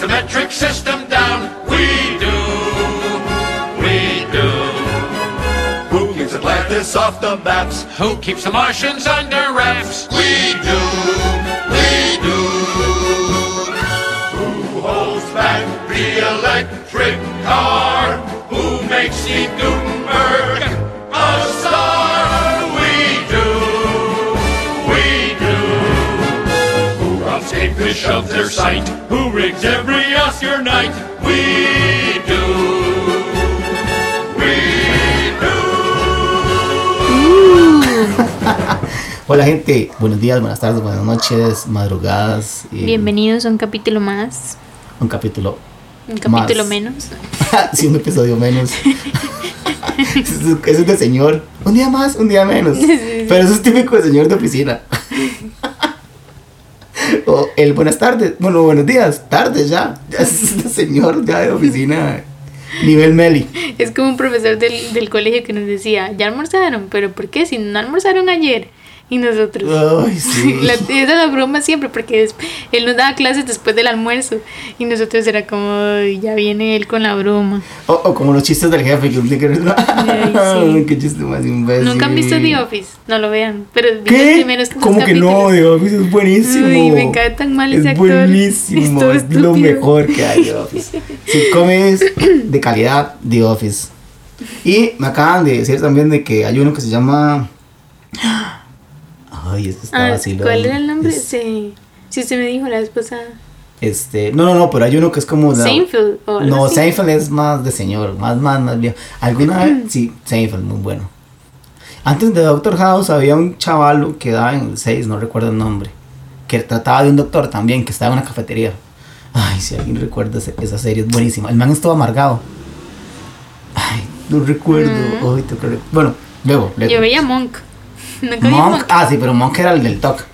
the metric system down? We do. We do. Who keeps Atlantis off the maps? Who keeps the Martians under wraps? We do. We do. Who holds back the electric car? Who makes Steve Gutenberg fish of their sight? Who rigs every Oscar night? We do. We do. Hola gente, buenos días, buenas tardes, buenas noches, madrugadas. y Bienvenidos a un capítulo más, Un capítulo. un capítulo Más. menos. sí, un episodio menos. eso es- eso es de señor. Un día más, un día menos. Pero eso es típico de señor de oficina. o el buenas tardes, bueno, buenos días, tardes ya. Ya es de señor ya de oficina. Nivel Meli. Es como un profesor del, del colegio que nos decía, ya almorzaron, pero ¿por qué? Si no almorzaron ayer. Y nosotros... Ay, sí. La, esa es la broma siempre, porque es- él nos daba clases después del almuerzo y nosotros era como, "Ay, ya viene él con la broma. O, o como los chistes del jefe que Ay, sí. Qué chiste más imbécil. Nunca han visto The Office, no lo vean, pero ¿Qué? primeros ¿Cómo que no? The Office es buenísimo. Uy, me cae tan mal ese es actor. buenísimo. Es Es lo mejor que hay The Office. Si comes de calidad, The Office. Y me acaban de decir también de que hay uno que se llama. Ay, Ah. ¿Cuál era el nombre? Es- Sí, sí, usted me dijo la vez pasada. Este, no, no, no, pero hay uno que es como. la- Seinfeld. o No, así. Seinfeld es más de señor, más, más, más bien. Alguna vez, sí, Seinfeld, muy bueno. Antes de Doctor House había un chavalo que daba en el 6, no recuerdo el nombre, que trataba de un doctor también, que estaba en una cafetería. Ay, si alguien recuerda esa serie, es buenísima. El man estuvo amargado. Ay, no recuerdo. Ay, que rec- bueno, luego. luego. Yo veía Monk. Nunca vi Monk, Monk. ah, sí, pero Monk era el del TOC.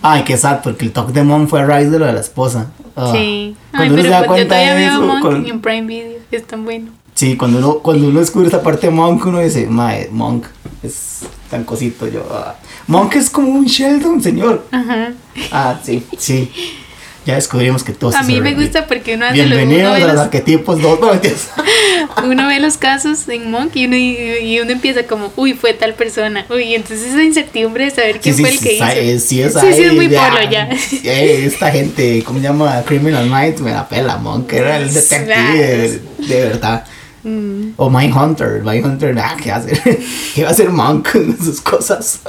Ay, qué sad, porque el TOC de Monk fue a raíz de lo de la esposa. Ah, Sí. Ay, Cuando uno pero se da yo cuenta todavía de veo eso, Monk con- en Prime Video. Es tan bueno. Sí, cuando uno, cuando uno descubre esta parte de Monk, uno dice, mae, Monk es tan cosito yo. ah". Monk es como un Sheldon, señor. Ajá. Ah, sí, sí. Ya descubrimos que todos A mí me gusta porque uno hace lo, uno, Bienvenidos ve a los arquetipos dos no, uno ve los casos en Monk y uno, y uno empieza como, uy, fue tal persona. Uy, entonces esa incertidumbre de saber quién sí, fue el que hizo. eh, sí, es sí, sí, es ahí, muy polo ya. Eh, esta gente, ¿cómo se llama? Criminal Minds, me la pela, Monk, era el detective de, de verdad. Mm. O Mindhunter, Mindhunter, ah, ¿qué hace? ¿Qué va a hacer Monk con sus cosas?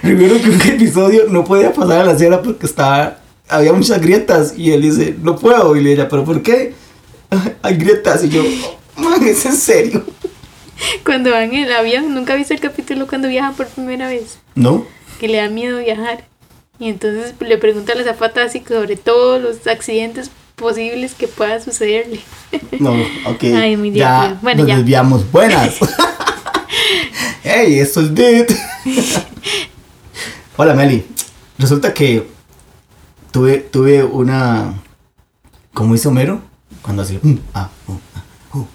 Primero que un episodio no podía pasar a la acera porque estaba, había muchas grietas y él dice, no puedo, y le dice, ¿pero por qué? Hay grietas y yo, man, ¿es en serio? Cuando van en el avión, ¿nunca viste el capítulo cuando viajan por primera vez? No, Que le da miedo viajar. Y entonces le pregunta a la zapata así sobre todos los accidentes posibles que pueda sucederle. no, ok, Ay, muy ya divertido. Bueno, nos ya. desviamos, buenas. hey, esto es Dit. Hola Meli, resulta que tuve, tuve una, como hizo Homero, cuando hacía, mm, ah, uh, ah, uh.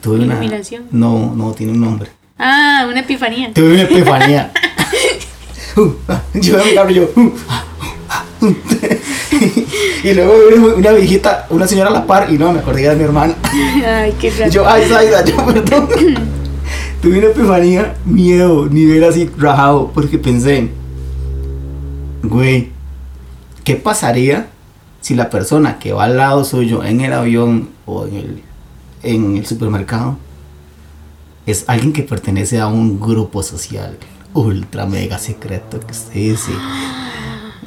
tuve una, Iluminación. no, no, tiene un nombre. Ah, una epifanía. Tuve una epifanía. Uh, ah, yo me yo. ah, ah, uh. y luego una, viejita, una señora a la par, y no, me acordé de mi hermana. Ay, qué raro. yo, ay, Zaida, yo, perdón. Tuve una epifanía, miedo, nivel así rajado, porque pensé, güey, ¿qué pasaría si la persona que va al lado suyo en el avión o en el, supermercado es alguien que pertenece a un grupo social ultra mega secreto que usted dice,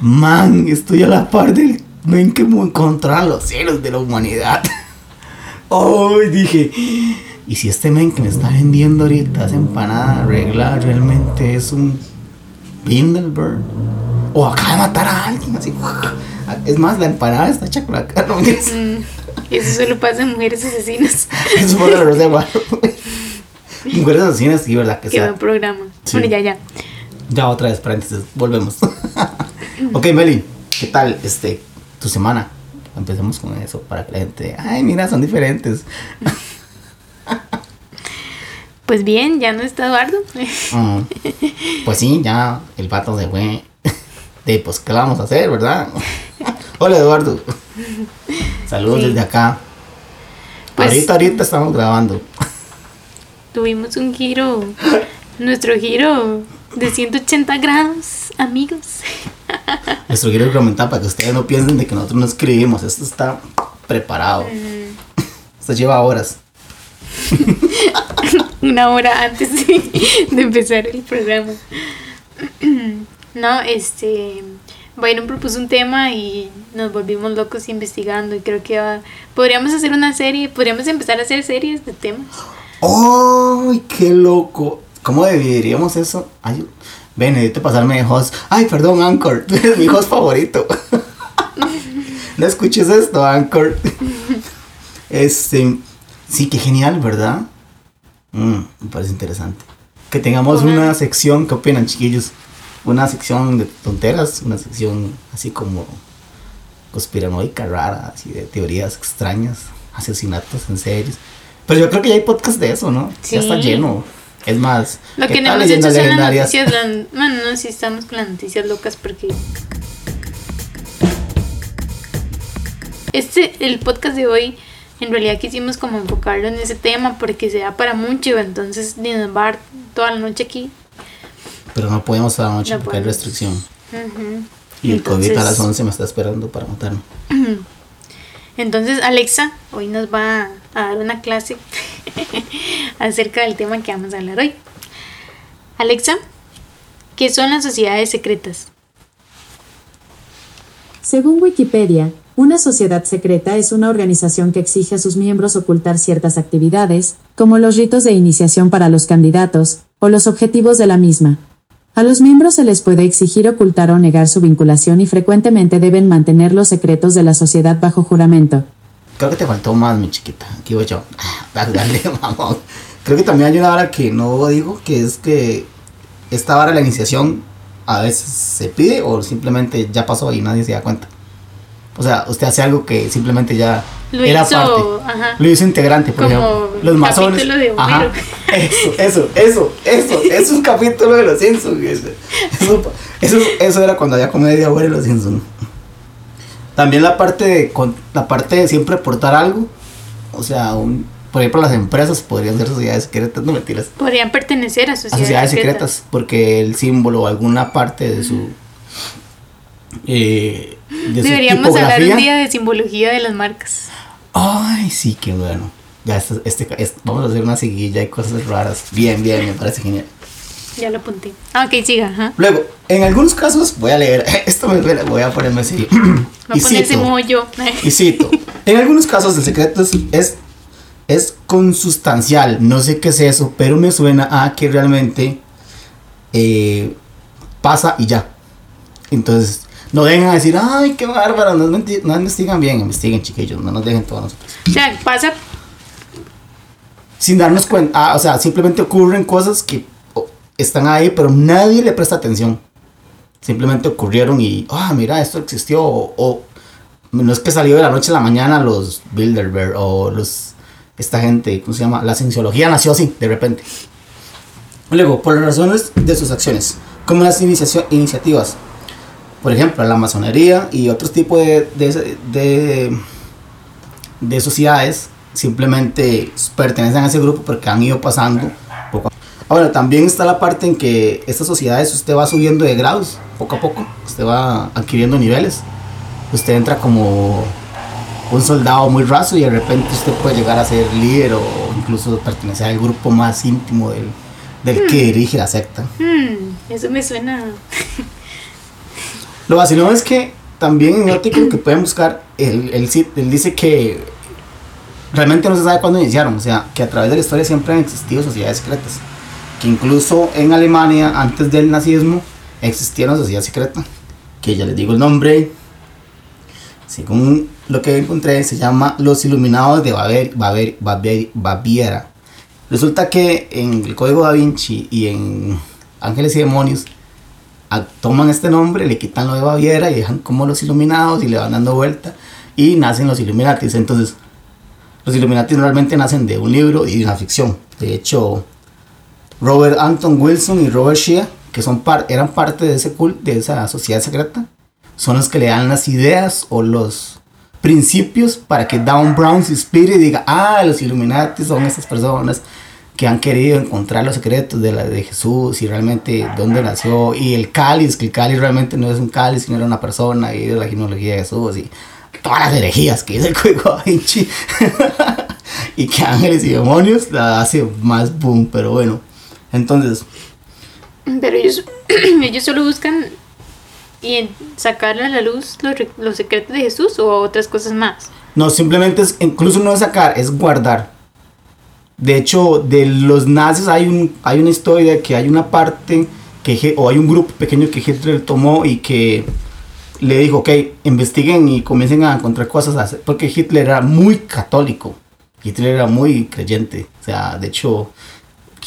man, estoy a la par del men que me encontraba los cielos de la humanidad. Ay, dije, ¿y si este men que me está vendiendo ahorita esa empanada regla realmente es un Bindelberg? O acaba de matar a alguien así. Es más, la empanada está hecha con la cara. No. Mm, eso solo pasa en mujeres asesinas. Eso fue la reserva. Mujeres asesinas, sí, verdad que Qué sea. buen programa. Sí. Bueno, ya, ya. Ya otra vez, paréntesis, volvemos. ok, Meli, ¿qué tal este tu semana? Empecemos con eso para que la gente, ay, mira, son diferentes. Pues bien, ya no está Eduardo. Pues sí, ya el vato se fue. De pues, ¿qué vamos a hacer, verdad? Hola, Eduardo. Saludos Sí. desde acá. Pues- ahorita, ahorita estamos grabando. Tuvimos un giro, nuestro giro de 180 grados, amigos. Nuestro quiero comentar para que ustedes no piensen de que nosotros no escribimos. Esto está preparado. Mm. Esto lleva horas. Una hora antes de empezar el programa. No, este. Byron propuso un tema y nos volvimos locos investigando. Y creo que va- podríamos hacer una serie, podríamos empezar a hacer series de temas. ¡Ay, qué loco! ¿Cómo dividiríamos eso? Ay, ven, necesito pasarme de host. Ay, perdón, Anchor. Tú eres mi host favorito. no escuches esto, Anchor. Este. Sí, qué genial, ¿verdad? Mm, me parece interesante. Que tengamos una sección, ¿qué opinan, chiquillos? Una sección de tonteras, una sección así como conspiranoica, rara, así de teorías extrañas, asesinatos en series. Pero yo creo que ya hay podcast de eso, ¿no? Ya está Sí. lleno. Es más, Lo ¿qué que no hemos hecho son las noticias. lan- Bueno, no, sí estamos con las noticias locas porque. Este, el podcast de hoy, en realidad quisimos como enfocarlo en ese tema porque se da para mucho. Entonces, ni nos va a dar toda la noche aquí. Pero no podemos toda la noche No porque hay restricción. Y el COVID a las 11 me está esperando para matarme. Entonces, Alexa hoy nos va a dar una clase acerca del tema que vamos a hablar hoy. Alexa, ¿qué son las sociedades secretas? Según Wikipedia, una sociedad secreta es una organización que exige a sus miembros ocultar ciertas actividades, como los ritos de iniciación para los candidatos, o los objetivos de la misma. A los miembros se les puede exigir ocultar o negar su vinculación y frecuentemente deben mantener los secretos de la sociedad bajo juramento. Creo que te faltó más, mi chiquita. Aquí voy yo. Dale, dale, vamos. Creo que también hay una hora que no digo, que es que esta hora de la iniciación a veces se pide o simplemente ya pasó y nadie se da cuenta. O sea, usted hace algo que simplemente ya Lo era hizo, parte. ajá. Lo hizo integrante, por Como ejemplo. Los masones. capítulo de Ajá. Eso, eso, eso, eso. Es un capítulo de los Simpsons. Eso, eso, eso, era cuando había comedia buena en los Simpsons. También la parte de con- la parte de siempre aportar algo. O sea, un, por ejemplo, las empresas podrían ser sociedades secretas, no mentiras. Podrían pertenecer a A sociedades, secretas. secretas, porque el símbolo o alguna parte de su. Eh, de su Deberíamos hablar un día de simbología de las marcas. Ay, sí, qué bueno. Ya este, este, este- vamos a hacer una seguilla y cosas raras. Bien, bien, me parece genial. Ya lo apunté. Ah, ok, siga. Ajá. Luego, en algunos casos, voy a leer, esto me duele, voy a ponerme así. A y ponerse cito, mollo. y cito, en algunos casos el secreto es, es, es consustancial, no sé qué es eso, pero me suena a que realmente eh, pasa y ya. Entonces, no vengan a decir, ay, qué bárbaro, no, no investigan bien, investiguen chiquillos, no nos dejen todos nosotros. O sea, pasa. Sin darnos cuenta, ah, o sea, simplemente ocurren cosas que oh, están ahí, pero nadie le presta atención. Simplemente ocurrieron y, ah, mira, esto existió, o, no es que salió de la noche a la mañana los Bilderberg o los, esta gente, ¿cómo se llama? La cienciología nació así, de repente. Luego, por las razones de sus acciones, como las inicia- iniciativas, por ejemplo, la masonería y otros tipos de, de, de, de sociedades simplemente pertenecen a ese grupo porque han ido pasando poco a poco. Ahora, también está la parte en que estas sociedades usted va subiendo de grados poco a poco, usted va adquiriendo niveles. Usted entra como un soldado muy raso y de repente usted puede llegar a ser líder o incluso pertenecer al grupo más íntimo del, del que dirige la secta. Hmm, eso me suena. Lo vacilón es que también en el artículo que pueden buscar, él, él, él dice que realmente no se sabe cuándo iniciaron, o sea, que a través de la historia siempre han existido sociedades secretas, que incluso en Alemania, antes del nazismo, existía una sociedad secreta, que ya les digo el nombre, según lo que encontré, se llama Los Iluminados de Bavier- Bavier- Bavier- Baviera. Resulta que en el Código Da Vinci y en Ángeles y Demonios, toman este nombre, le quitan lo de Baviera y dejan como los Iluminados y le van dando vuelta y nacen los Illuminatis. Entonces, los Illuminati realmente nacen de un libro y de una ficción. De hecho, Robert Anton Wilson y Robert Shea, que son par- eran parte de ese cult, de esa sociedad secreta, son los que le dan las ideas o los principios para que Down Brown se inspire y diga, ah, los Illuminati son estas personas que han querido encontrar los secretos de, la, de Jesús y realmente dónde nació y el cáliz, que el cáliz realmente no es un cáliz, sino era una persona y de la genealogía de Jesús y todas las herejías que dice el Código Da Vinci y que ángeles y demonios la hace más boom, pero bueno, entonces, Pero ellos, ellos solo buscan y en- sacarle a la luz los, los secretos de Jesús o otras cosas más. no, simplemente es, incluso no es sacar, es guardar. De hecho, de los nazis hay, un, hay una historia de que hay una parte que, o hay un grupo pequeño que Hitler tomó y que le dijo, ok, investiguen y comiencen a encontrar cosas, a hacer", porque Hitler era muy católico, Hitler era muy creyente, o sea, de hecho,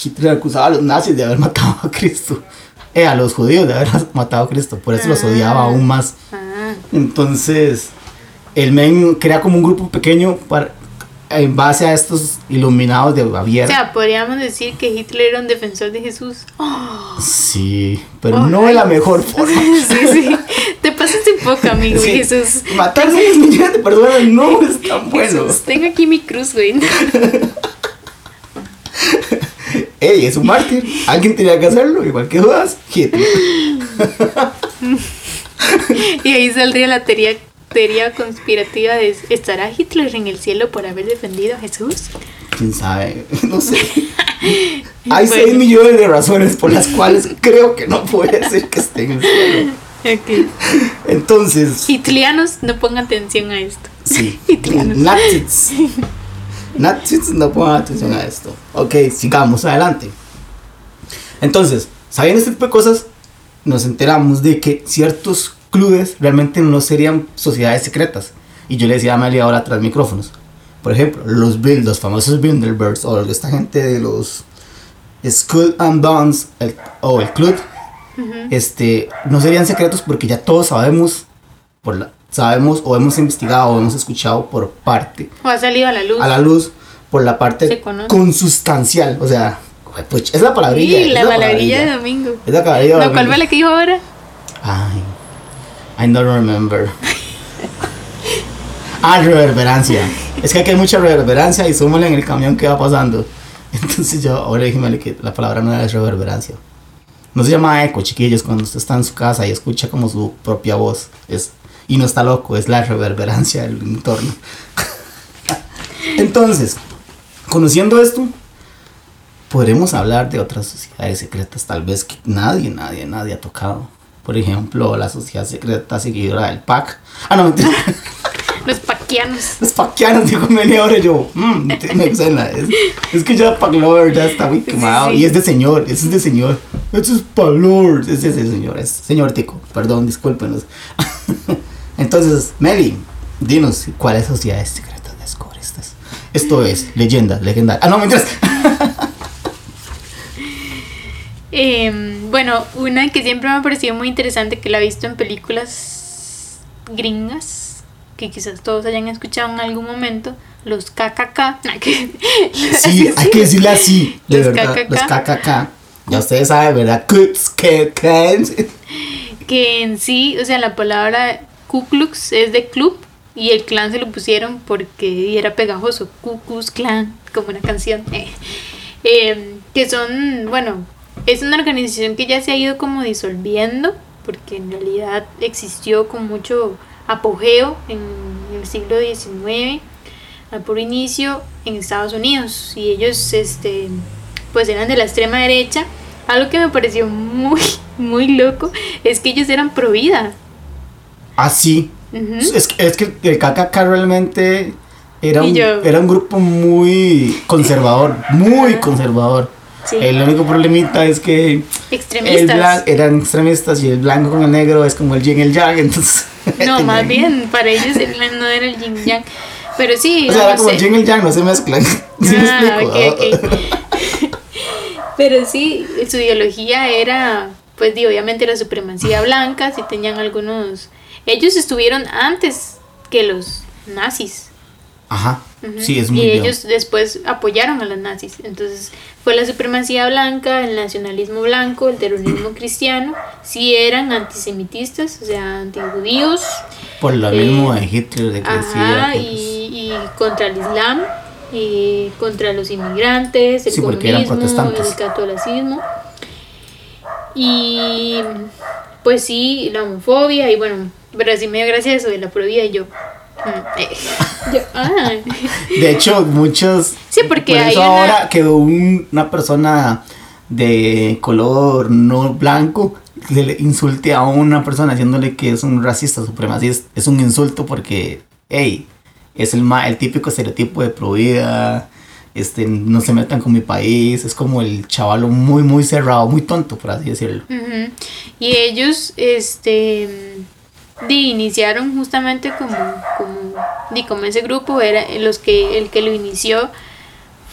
Hitler acusaba a los nazis de haber matado a Cristo, eh, a los judíos de haber matado a Cristo, por eso los odiaba aún más. Ah, Entonces, el men crea como un grupo pequeño para, en base a estos iluminados de o Baviera. sea, podríamos decir que Hitler era un defensor de Jesús. Oh, sí, pero Oh, no de la mejor forma. sí, sí. Poco, amigo Sí, Jesús. Matar a 10 millones de personas no es tan bueno. Jesús, tengo aquí mi cruz, güey. Ey, es un mártir. Alguien tenía que hacerlo, igual que Judas, Hitler. Y ahí saldría la teoría, teoría conspirativa de ¿estará Hitler en el cielo por haber defendido a Jesús? Quién sabe, no sé. Hay Bueno. 6 millones de razones por las cuales creo que no puede ser que esté en el cielo. Entonces, Hitlianos, no pongan atención a esto. Sí. Hitlianos. Nazis. Nazis no pongan atención a esto. Ok, sigamos adelante. Entonces, sabiendo este tipo de cosas, nos enteramos de que ciertos clubes realmente no serían sociedades secretas. Y yo le decía a Amelia ahora tras micrófonos. Por ejemplo, los los famosos Bilderbergs, o esta gente de los Skull and Bones, el- o el club, este, no serían secretos porque ya todos sabemos, por la- sabemos o hemos investigado o hemos escuchado por parte O ha salido a la luz. a la luz por la parte consustancial, o sea, pues, es la palabrilla. Sí, es la palabrilla. de domingo. Es la palabrilla de No, ¿cuál domingo. fue la que dijo ahora? Ay, I don't remember. ah, reverberancia. Es que aquí hay mucha reverberancia y súmale en el camión que va pasando. Entonces yo ahora dije que la palabra no es reverberancia. No se llama eco, chiquillos, cuando usted está en su casa y escucha como su propia voz. Es, y no está loco, es la reverberancia del entorno. Entonces, conociendo esto, podremos hablar de otras sociedades secretas, tal vez que nadie, nadie, nadie ha tocado. Por ejemplo, la sociedad secreta seguidora del PAC. Ah, no, mentira. Paquianos. Los paquianos, dijo media hora yo. mm, te- me suena. Es, es que ya Pac Lover ya está muy quemado. sí. Y es de señor, ese es de señor. Ese es. Ese es de señor, es señor Tico. Perdón, discúlpenos. Entonces, Meli, dinos cuáles sociedades secretas descubriste. Esto es leyenda, legendaria. Ah, no, mientras. Em, bueno, una que siempre me ha parecido muy interesante, que la he visto en películas gringas, que quizás todos hayan escuchado en algún momento, los KKK. Sí, hay que decirle así, de Los verdad. KKK. Los KKK. Ya ustedes saben, ¿verdad? Que en sí, o sea, la palabra Ku Klux es de club y el clan se lo pusieron porque era pegajoso, Ku Klux Klan, como una canción. eh. Em, que son, bueno, es una organización que ya se ha ido como disolviendo porque en realidad existió con mucho apogeo en el siglo XIX al puro inicio en Estados Unidos y ellos este pues eran de la extrema derecha algo que me pareció muy muy loco es que ellos eran pro vida Así. Ujú. Es, que- es que el KKK realmente era un, era un grupo muy conservador, muy conservador. Sí. El único problemita es que el extremistas blan- eran extremistas y el blanco con el negro es como el yin y el yang, entonces... no tenían- más bien para ellos el- no era el yin yang pero sí O sea, era no como el sé. yin y el yang, no se mezclan. ¿Sí me Ah, explico? ok. Pero sí, su ideología era, pues di, obviamente la supremacía blanca, sí tenían algunos... Ellos estuvieron antes que los nazis. Ajá, sí, es muy y bien. ellos después apoyaron a los nazis. Entonces fue la supremacía blanca, el nacionalismo blanco, el terrorismo cristiano. Sí eran antisemitistas, o sea, antijudíos. Por lo Eh, mismo de Hitler, de que decía Ajá, y, pues, y contra el Islam, y contra los inmigrantes, el Sí, comunismo, el catolicismo. Y pues sí, la homofobia, y bueno, pero sí me dio gracia eso de la prohibida y yo. De hecho, muchos. Sí, porque por hay eso una- ahora que un- una persona de color no blanco le le insulte a una persona diciéndole que es un racista supremacista, es un insulto porque, hey, es el, ma- el típico estereotipo de provida, este, no se metan con mi país, es como el chavalo muy, muy cerrado, muy tonto, por así decirlo. Y ellos, este, di, iniciaron justamente como, como, di, como ese grupo era los que, el que lo inició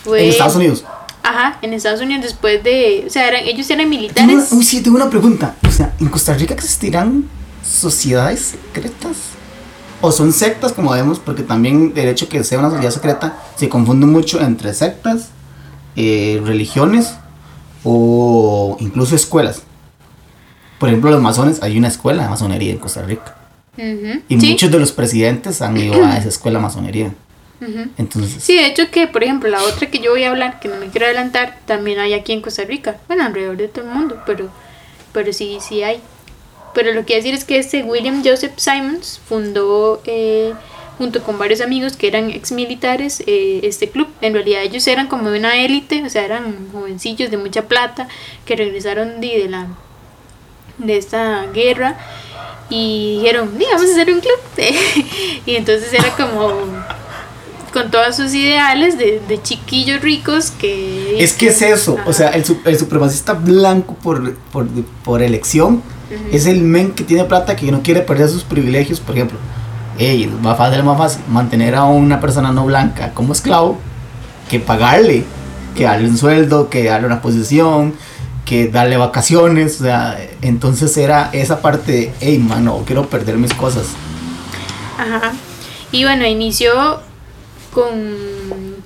fue... En Estados Unidos. Ajá, en Estados Unidos después de, o sea, eran, ellos eran militares. una- uy, sí, tengo una pregunta. O sea, ¿en Costa Rica existirán sociedades secretas? ¿O son sectas, como vemos? Porque también el hecho que sea una sociedad secreta se confunde mucho entre sectas, eh, religiones o incluso escuelas. Por ejemplo, los masones, hay una escuela de masonería en Costa Rica. Y sí, muchos de los presidentes han ido a esa escuela masonería. Entonces, Sí, de hecho que, por ejemplo, la otra que yo voy a hablar, que no me quiero adelantar, también hay aquí en Costa Rica. Bueno, alrededor de todo el mundo, pero, pero sí, sí hay. Pero lo que quiero decir es que este William Joseph Simons fundó, eh, junto con varios amigos que eran ex militares, eh, este club. En realidad ellos eran como una élite, o sea, eran jovencillos de mucha plata que regresaron de, de la de esta guerra y dijeron, "Di, vamos a hacer un club. y entonces era como con todos sus ideales de, de chiquillos ricos que... Es que es eso, o Ajá. sea, el, el supremacista blanco por, por, por elección es el men que tiene plata que no quiere perder sus privilegios, por ejemplo. Ey, es más fácil, más fácil mantener a una persona no blanca como esclavo que pagarle, que darle un sueldo, que darle una posición, que darle vacaciones, o sea, entonces era esa parte de, hey, mano, quiero perder mis cosas. Ajá. Y bueno, inició con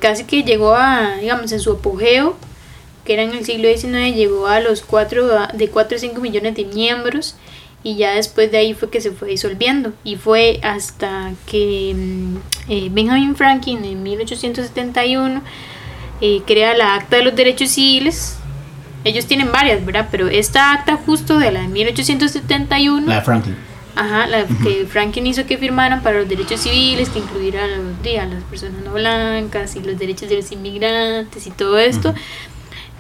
casi que llegó a, digamos, en su apogeo, que era en el siglo XIX, llegó a los 4, de 4 a 5 millones de miembros y ya después de ahí fue que se fue disolviendo y fue hasta que mm, eh, Benjamin Franklin en 1871 eh, crea la Acta de los Derechos Civiles. Ellos tienen varias, ¿verdad? Pero esta acta justo de la de 1871 La de Franklin. Ajá, la que Franklin hizo que firmaran para los derechos civiles, que incluyeran a, las personas no blancas y los derechos de los inmigrantes y todo esto,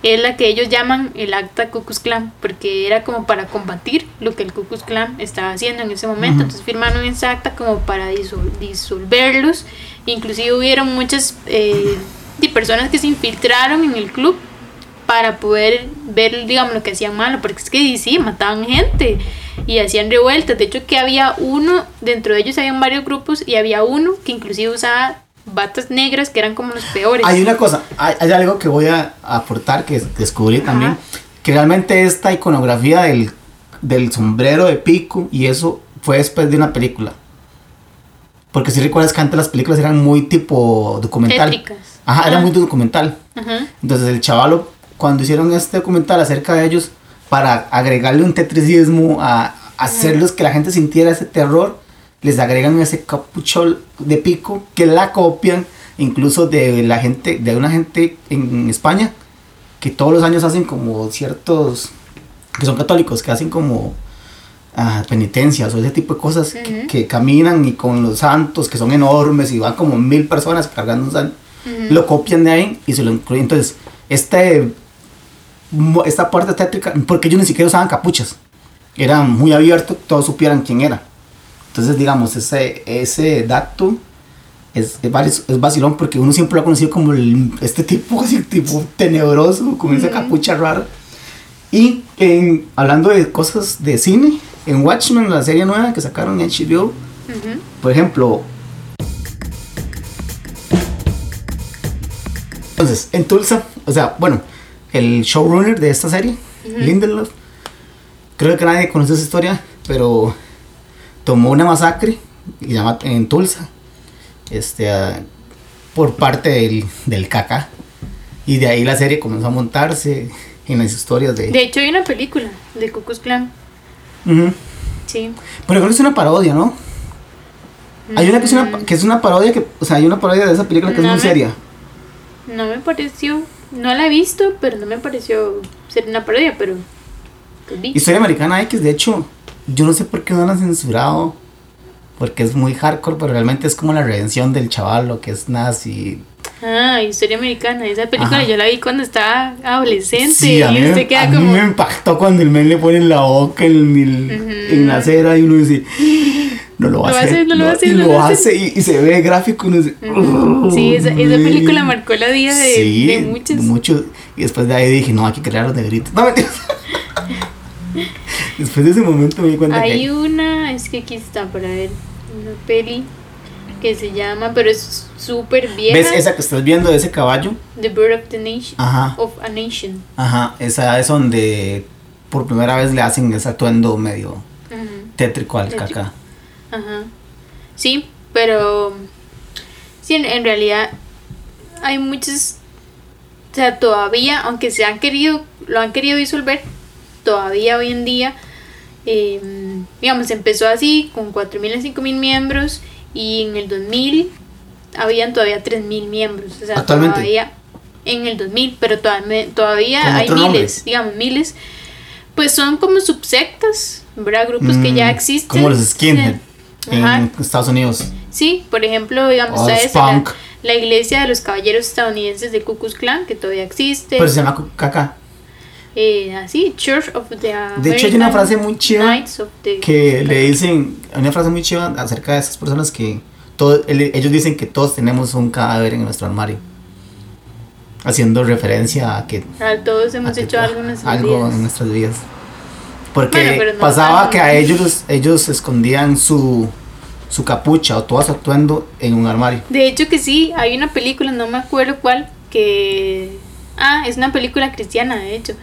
es la que ellos llaman el acta Ku Klux Klan, porque era como para combatir lo que el Ku Klux Klan estaba haciendo en ese momento. Ujú. Entonces firmaron esa acta como para disol- disolverlos. Inclusive hubieron muchas eh, personas que se infiltraron en el club para poder ver, digamos, lo que hacían malo, porque es que sí, mataban gente y hacían revueltas. De hecho, que había uno, dentro de ellos habían varios grupos y había uno que inclusive usaba batas negras que eran como los peores. Hay una cosa, hay, hay algo que voy a aportar que descubrí Ajá. también, que realmente esta iconografía del, del sombrero de pico y eso fue después de una película. Porque si recuerdas que antes las películas eran muy tipo documental. Tétricas. Ajá, era muy documental. Ajá. Entonces el chavalo, cuando hicieron este documental acerca de ellos, para agregarle un tetricismo, a hacerlos que la gente sintiera ese terror, les agregan ese capuchón de pico que la copian incluso de la gente, de una gente en España, que todos los años hacen como ciertos, que son católicos, que hacen como ah, penitencias o ese tipo de cosas, que, Ujú. que caminan y con los santos, que son enormes y van como mil personas cargando un santo Ujú. lo copian de ahí y se lo incluyen. Entonces, este, esta parte tétrica, porque ellos ni siquiera usaban capuchas, era muy abierto, todos supieran quién era. Entonces, digamos, ese, ese dato es, es, es vacilón porque uno siempre lo ha conocido como el- este tipo, así, tipo tenebroso, con esa capucha rara. Y en, hablando de cosas de cine, en Watchmen, la serie nueva que sacaron en HBO, por ejemplo. Entonces, en Tulsa, o sea, bueno, el showrunner de esta serie, Lindelof, creo que nadie conoce esa historia, pero tomó una masacre en Tulsa, este, ah, por parte del, del caca. Y de ahí la serie comenzó a montarse en las historias de... De hecho, hay una película de Klan. Ujú. Sí. Pero creo que es una parodia, ¿no? Hay una que es una, que es una parodia, que, o sea, hay una parodia de esa película que es muy me- seria. No me pareció, no la he visto, pero no me pareció ser una parodia, pero pues. Historia Americana X, de hecho, yo no sé por qué no la han censurado. Porque es muy hardcore, pero realmente es como la redención del chaval, lo que es nazi. Ah, Historia Americana, esa película Ajá. yo la vi cuando estaba adolescente Sí, a mí, y me, usted queda a mí como... me impactó cuando el men le pone en la boca en, el- Ujú. en la acera y uno dice, no lo va a hacer, no lo va a hacer, y lo hace y, y se ve gráfico y uno dice, Ujú. Sí, esa, esa película marcó la vida de, Sí, de muchos. muchos. Y después de ahí dije, no, hay que crear los negritos. No, después de ese momento me di cuenta Hay que... una, es que aquí está para ver, una peli que se llama, pero es súper vieja. ¿Ves esa que estás viendo de ese caballo? The Bird of the Nation. Ajá, Of a Nation. ajá. Esa es donde por primera vez le hacen ese atuendo medio tétrico al Tétrico. caca. Ajá. Sí, pero sí, en, en realidad hay muchos, o sea, todavía, aunque se han querido, lo han querido disolver, todavía hoy en día, eh, digamos, empezó así con 4.000 a 5.000 miembros y en el 2000 habían todavía 3.000 miembros, o sea, Actualmente. todavía en el 2000, pero todavía, todavía ¿Con hay miles, nombre? digamos, miles. Pues son como subsectas, ¿verdad? Grupos que ya Mm, existen. Como los skinhead en. Estados Unidos. Sí, por ejemplo, digamos, la, la iglesia de los caballeros estadounidenses de Ku Klux Klan, que todavía existe. Pero se llama caca. Eh, así, Church of the De hecho, hay una American frase muy chiva que le dicen, hay una frase muy chiva acerca de esas personas que todo, el- ellos dicen que todos tenemos un cadáver en nuestro armario. Haciendo referencia a que Ah, todos hemos a que- hecho algo en nuestras algo vidas. en nuestras vidas. Porque Bueno, pero no pasaba que a ellos ellos escondían su, su capucha o todo su atuendo en un armario. De hecho que sí, hay una película, no me acuerdo cuál, que... Ah, es una película cristiana, de hecho,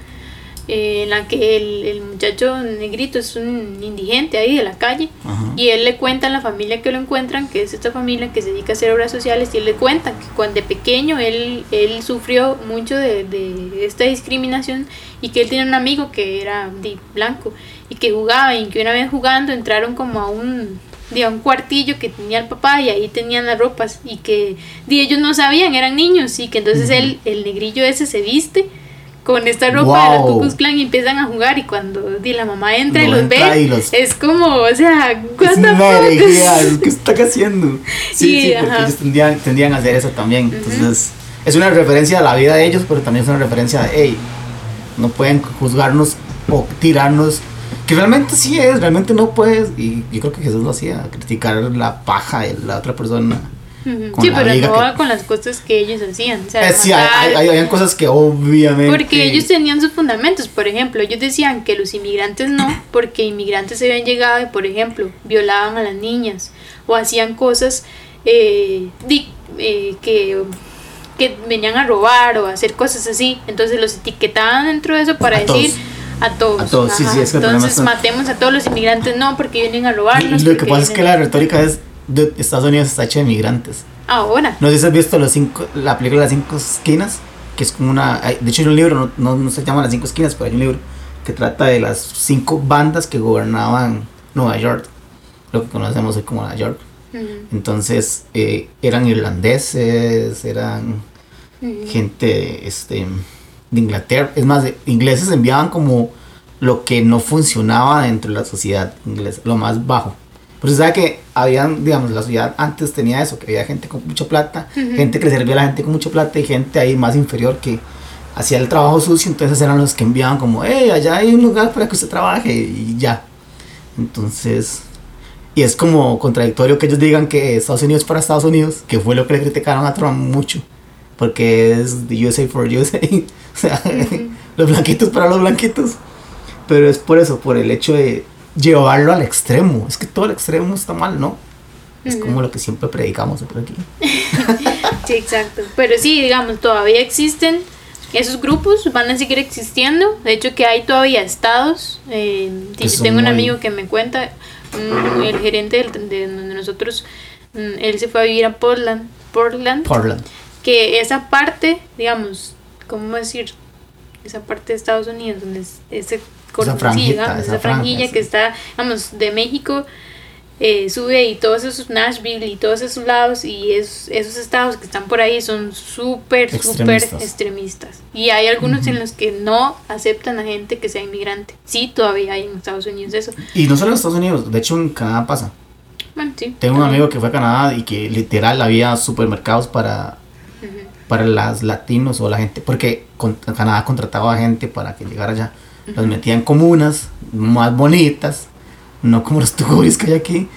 eh, en la que el, el muchacho negrito es un indigente ahí de la calle Ajá. y él le cuenta a la familia que lo encuentran, que es esta familia que se dedica a hacer obras sociales, y él le cuenta que cuando de pequeño él, él sufrió mucho de, de esta discriminación y que él tenía un amigo que era de blanco y que jugaba y que una vez jugando entraron como a un, a un cuartillo que tenía el papá y ahí tenían las ropas y que di, ellos no sabían, eran niños y que entonces Ujú. él, el negrillo ese se viste con esta ropa de los Wow. Klux Klan y empiezan a jugar y cuando di, la mamá entra y No los entra ve y los- es como, o sea, Es the una ¿qué está haciendo? Sí, Sí, sí, porque ellos tendían, tendían a hacer eso también. Entonces, es una referencia a la vida de ellos, pero también es una referencia de, hey, no pueden juzgarnos o tirarnos. Que realmente sí es, realmente no puedes. Y yo creo que Jesús lo hacía, criticar la paja de la otra persona. Sí, pero no con las cosas que ellos hacían. O sea, Eh, sí, hay, hay, hay- cosas que obviamente. porque ellos tenían sus fundamentos. Por ejemplo, ellos decían que los inmigrantes no, porque inmigrantes habían llegado y, por ejemplo, violaban a las niñas o hacían cosas eh, di- eh, que, que venían a robar o a hacer cosas así. Entonces los etiquetaban dentro de eso para A decir todos. a todos. A todos, sí, sí, es que Entonces matemos a todos los inmigrantes, no, porque vienen a robarnos. Lo que pasa es que la retórica es de Estados Unidos está hecha de migrantes. Ahora. No sé si has visto los cinco, la película Las Cinco Esquinas, que es como una... De hecho hay un libro, no, no, no se llama Las Cinco Esquinas, pero hay un libro que trata de las cinco bandas que gobernaban Nueva York, lo que conocemos hoy como Nueva York. Ujú, Entonces eh, eran irlandeses, eran gente este, de Inglaterra. Es más, ingleses enviaban como lo que no funcionaba dentro de la sociedad inglesa, lo más bajo. Pero se sabe que habían, digamos, la sociedad antes tenía eso, que había gente con mucha plata, Ujú. gente que le servía a la gente con mucha plata y gente ahí más inferior que hacía el trabajo sucio, entonces eran los que enviaban como, hey, allá hay un lugar para que usted trabaje y ya. Entonces, y es como contradictorio que ellos digan que Estados Unidos para Estados Unidos, que fue lo que le criticaron a Trump mucho, porque es the USA for USA, o sea, los blanquitos para los blanquitos. Pero es por eso, por el hecho de llevarlo al extremo. Es que todo el extremo está mal, ¿no? Es como lo que siempre predicamos por aquí. Sí, exacto. Pero sí, digamos, todavía existen esos grupos, van a seguir existiendo. De hecho, que hay todavía estados. Eh, yo tengo un muy- amigo que me cuenta, mm, el gerente del- de, donde nosotros, mm, él se fue a vivir a Portland, Portland, Portland. Que esa parte, digamos, ¿cómo decir? Esa parte de Estados Unidos, donde es ese cordoncillo, franjita, digamos, esa esa franjilla franja, que sí. está, digamos, de México eh, sube y todos esos Nashville y todos esos lados y es- esos estados que están por ahí son súper, súper Extremistas. Y hay algunos en los que no aceptan a gente que sea inmigrante. Sí, todavía hay en Estados Unidos eso. Y no solo en Estados Unidos, de hecho en Canadá pasa. Bueno, sí. Tengo un amigo que fue a Canadá y que literal había supermercados para, para las latinos o la gente, porque con- Canadá contrataba gente para que llegara allá. Los metía en comunas más bonitas, no como los tugurios que hay aquí,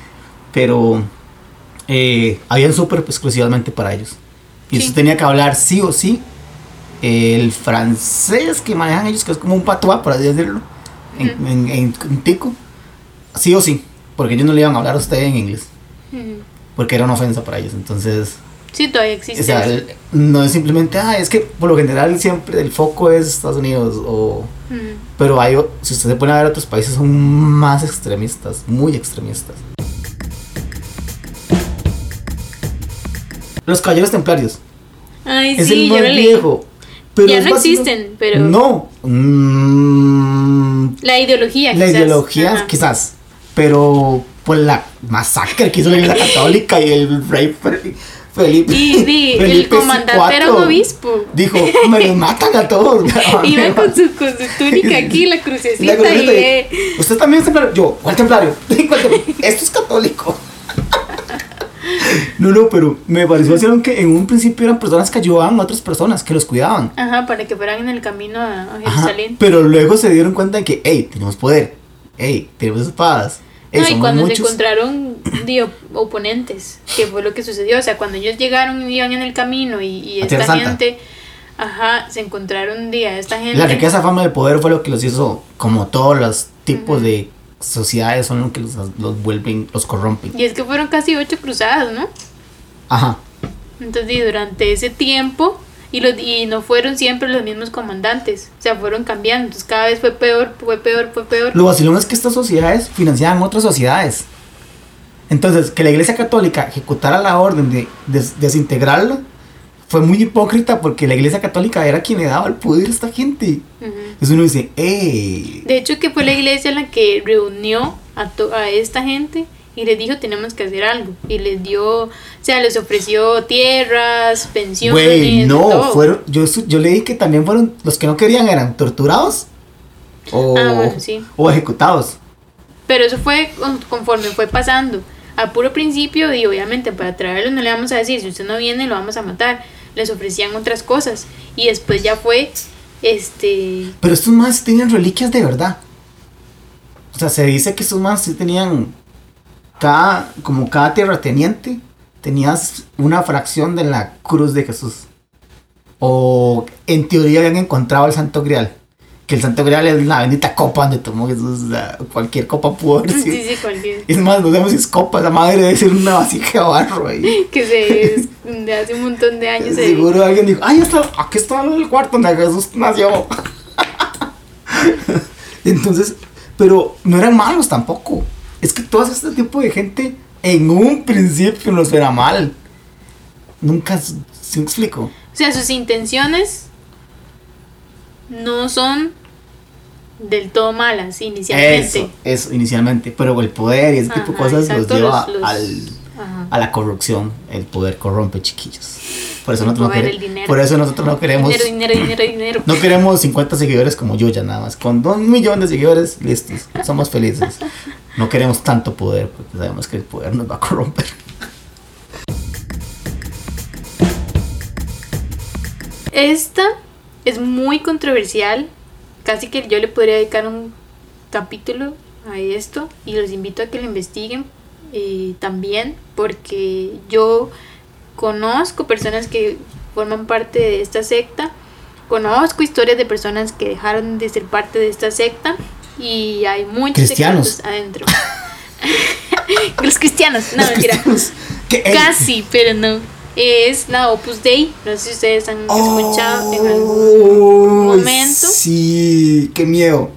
pero eh, habían súper exclusivamente para ellos. Y Sí. usted tenía que hablar sí o sí el francés que manejan ellos, que es como un patois, por así decirlo, en, en, en- en tico, sí o sí, porque ellos no le iban a hablar a usted en inglés porque era una ofensa para ellos. Entonces, Sí, todavía existe. o sea, el- no es simplemente, ah, es que por lo general siempre el foco es Estados Unidos, o, Ujú. pero hay, si usted se pone a ver otros países, son más extremistas, muy extremistas. Los caballeros templarios. Ay, es sí, el yo más lo leí. viejo. Pero Ya no básico- existen, pero- No. Mm, La ideología, la quizás. ideología, Ajá. quizás. Pero por la masacre que hizo la iglesia católica y el rey Felipe. Y, el comandante era un obispo. Dijo, me los matan a todos. Iba con su, con su túnica aquí, la crucecita, La y eh, Usted también es templario. Yo, ¿cuál templario? Esto es católico. No, no, pero me pareció que en un principio eran personas que ayudaban a otras personas, que los cuidaban. Ajá, para que fueran en el camino a, Ajá, Jerusalén. pero luego se dieron cuenta de que, hey, tenemos poder. Hey, tenemos espadas. No, y cuando se encontraron oponentes, que fue lo que sucedió. O sea, cuando ellos llegaron y iban en el camino y, y esta gente, ajá, se encontraron di, a esta gente. La riqueza, fama y el poder fue lo que los hizo, como todos los tipos de sociedades, son lo que los, los vuelven, los corrompen. Y es que fueron casi ocho cruzadas, ¿no? Ajá. Entonces, di, durante ese tiempo, y, los, y no fueron siempre los mismos comandantes, o sea, fueron cambiando. Entonces, cada vez fue peor, fue peor, fue peor. Lo vacilón es que estas sociedades financiaban otras sociedades. Entonces, que la Iglesia Católica ejecutara la orden de des- desintegrarlo fue muy hipócrita porque la Iglesia Católica era quien le daba el poder a esta gente. Entonces uno dice, ¡eh! De hecho, que fue la iglesia la que reunió a esta gente y les dijo tenemos que hacer algo. Y les dio, o sea, les ofreció tierras, pensiones. Güey, no, todo. fueron, yo, yo leí que también fueron, los que no querían eran torturados o, Ah, bueno, sí. o ejecutados. Pero eso fue con- conforme fue pasando. A puro principio, y obviamente para traerlo no le vamos a decir, si usted no viene lo vamos a matar. Les ofrecían otras cosas. Y después ya fue, este... Pero estos más tenían reliquias de verdad. O sea, se dice que estos más sí tenían cada, como cada terrateniente, tenías una fracción de la cruz de Jesús. O en teoría habían encontrado el Santo Grial. Que el Santo Grial es la bendita copa donde tomó Jesús. o sea, cualquier copa pudo haber Sí, sido. sí, cualquier. Es más, no sabemos si es copa, la madre debe ser una vasija de barro ahí. Que se, de hace un montón de años se... Seguro alguien dijo, ay, está, aquí está el cuarto donde Jesús nació. Entonces, pero no eran malos tampoco. Es que todo este tipo de gente en un principio nos era mal. Nunca, ¿se me explico? O sea, sus intenciones no son del todo malas inicialmente. Eso, eso, inicialmente. Pero el poder y ese tipo de cosas los lleva los- los- al, Ajá. a la corrupción. El poder corrompe, chiquillos. Por eso, El nosotros no, poder, quere- el dinero. por eso nosotros no queremos... Dinero, dinero, dinero, dinero. No queremos 50 seguidores como yo ya nada más. Con un millón de seguidores, listos. Somos felices. No queremos tanto poder porque sabemos que el poder nos va a corromper. Esta es muy controversial. Casi que yo le podría dedicar un capítulo a esto. Y los invito a que lo investiguen eh, también. Porque yo conozco personas que forman parte de esta secta. Conozco historias de personas que dejaron de ser parte de esta secta. Y hay muchos Cristianos. adentro. Los cristianos, no Los mentira. cristianos ey, Casi, pero no. Es la Opus Dei. No sé si ustedes han escuchado en algún ¡Uy, momento. Sí, qué miedo.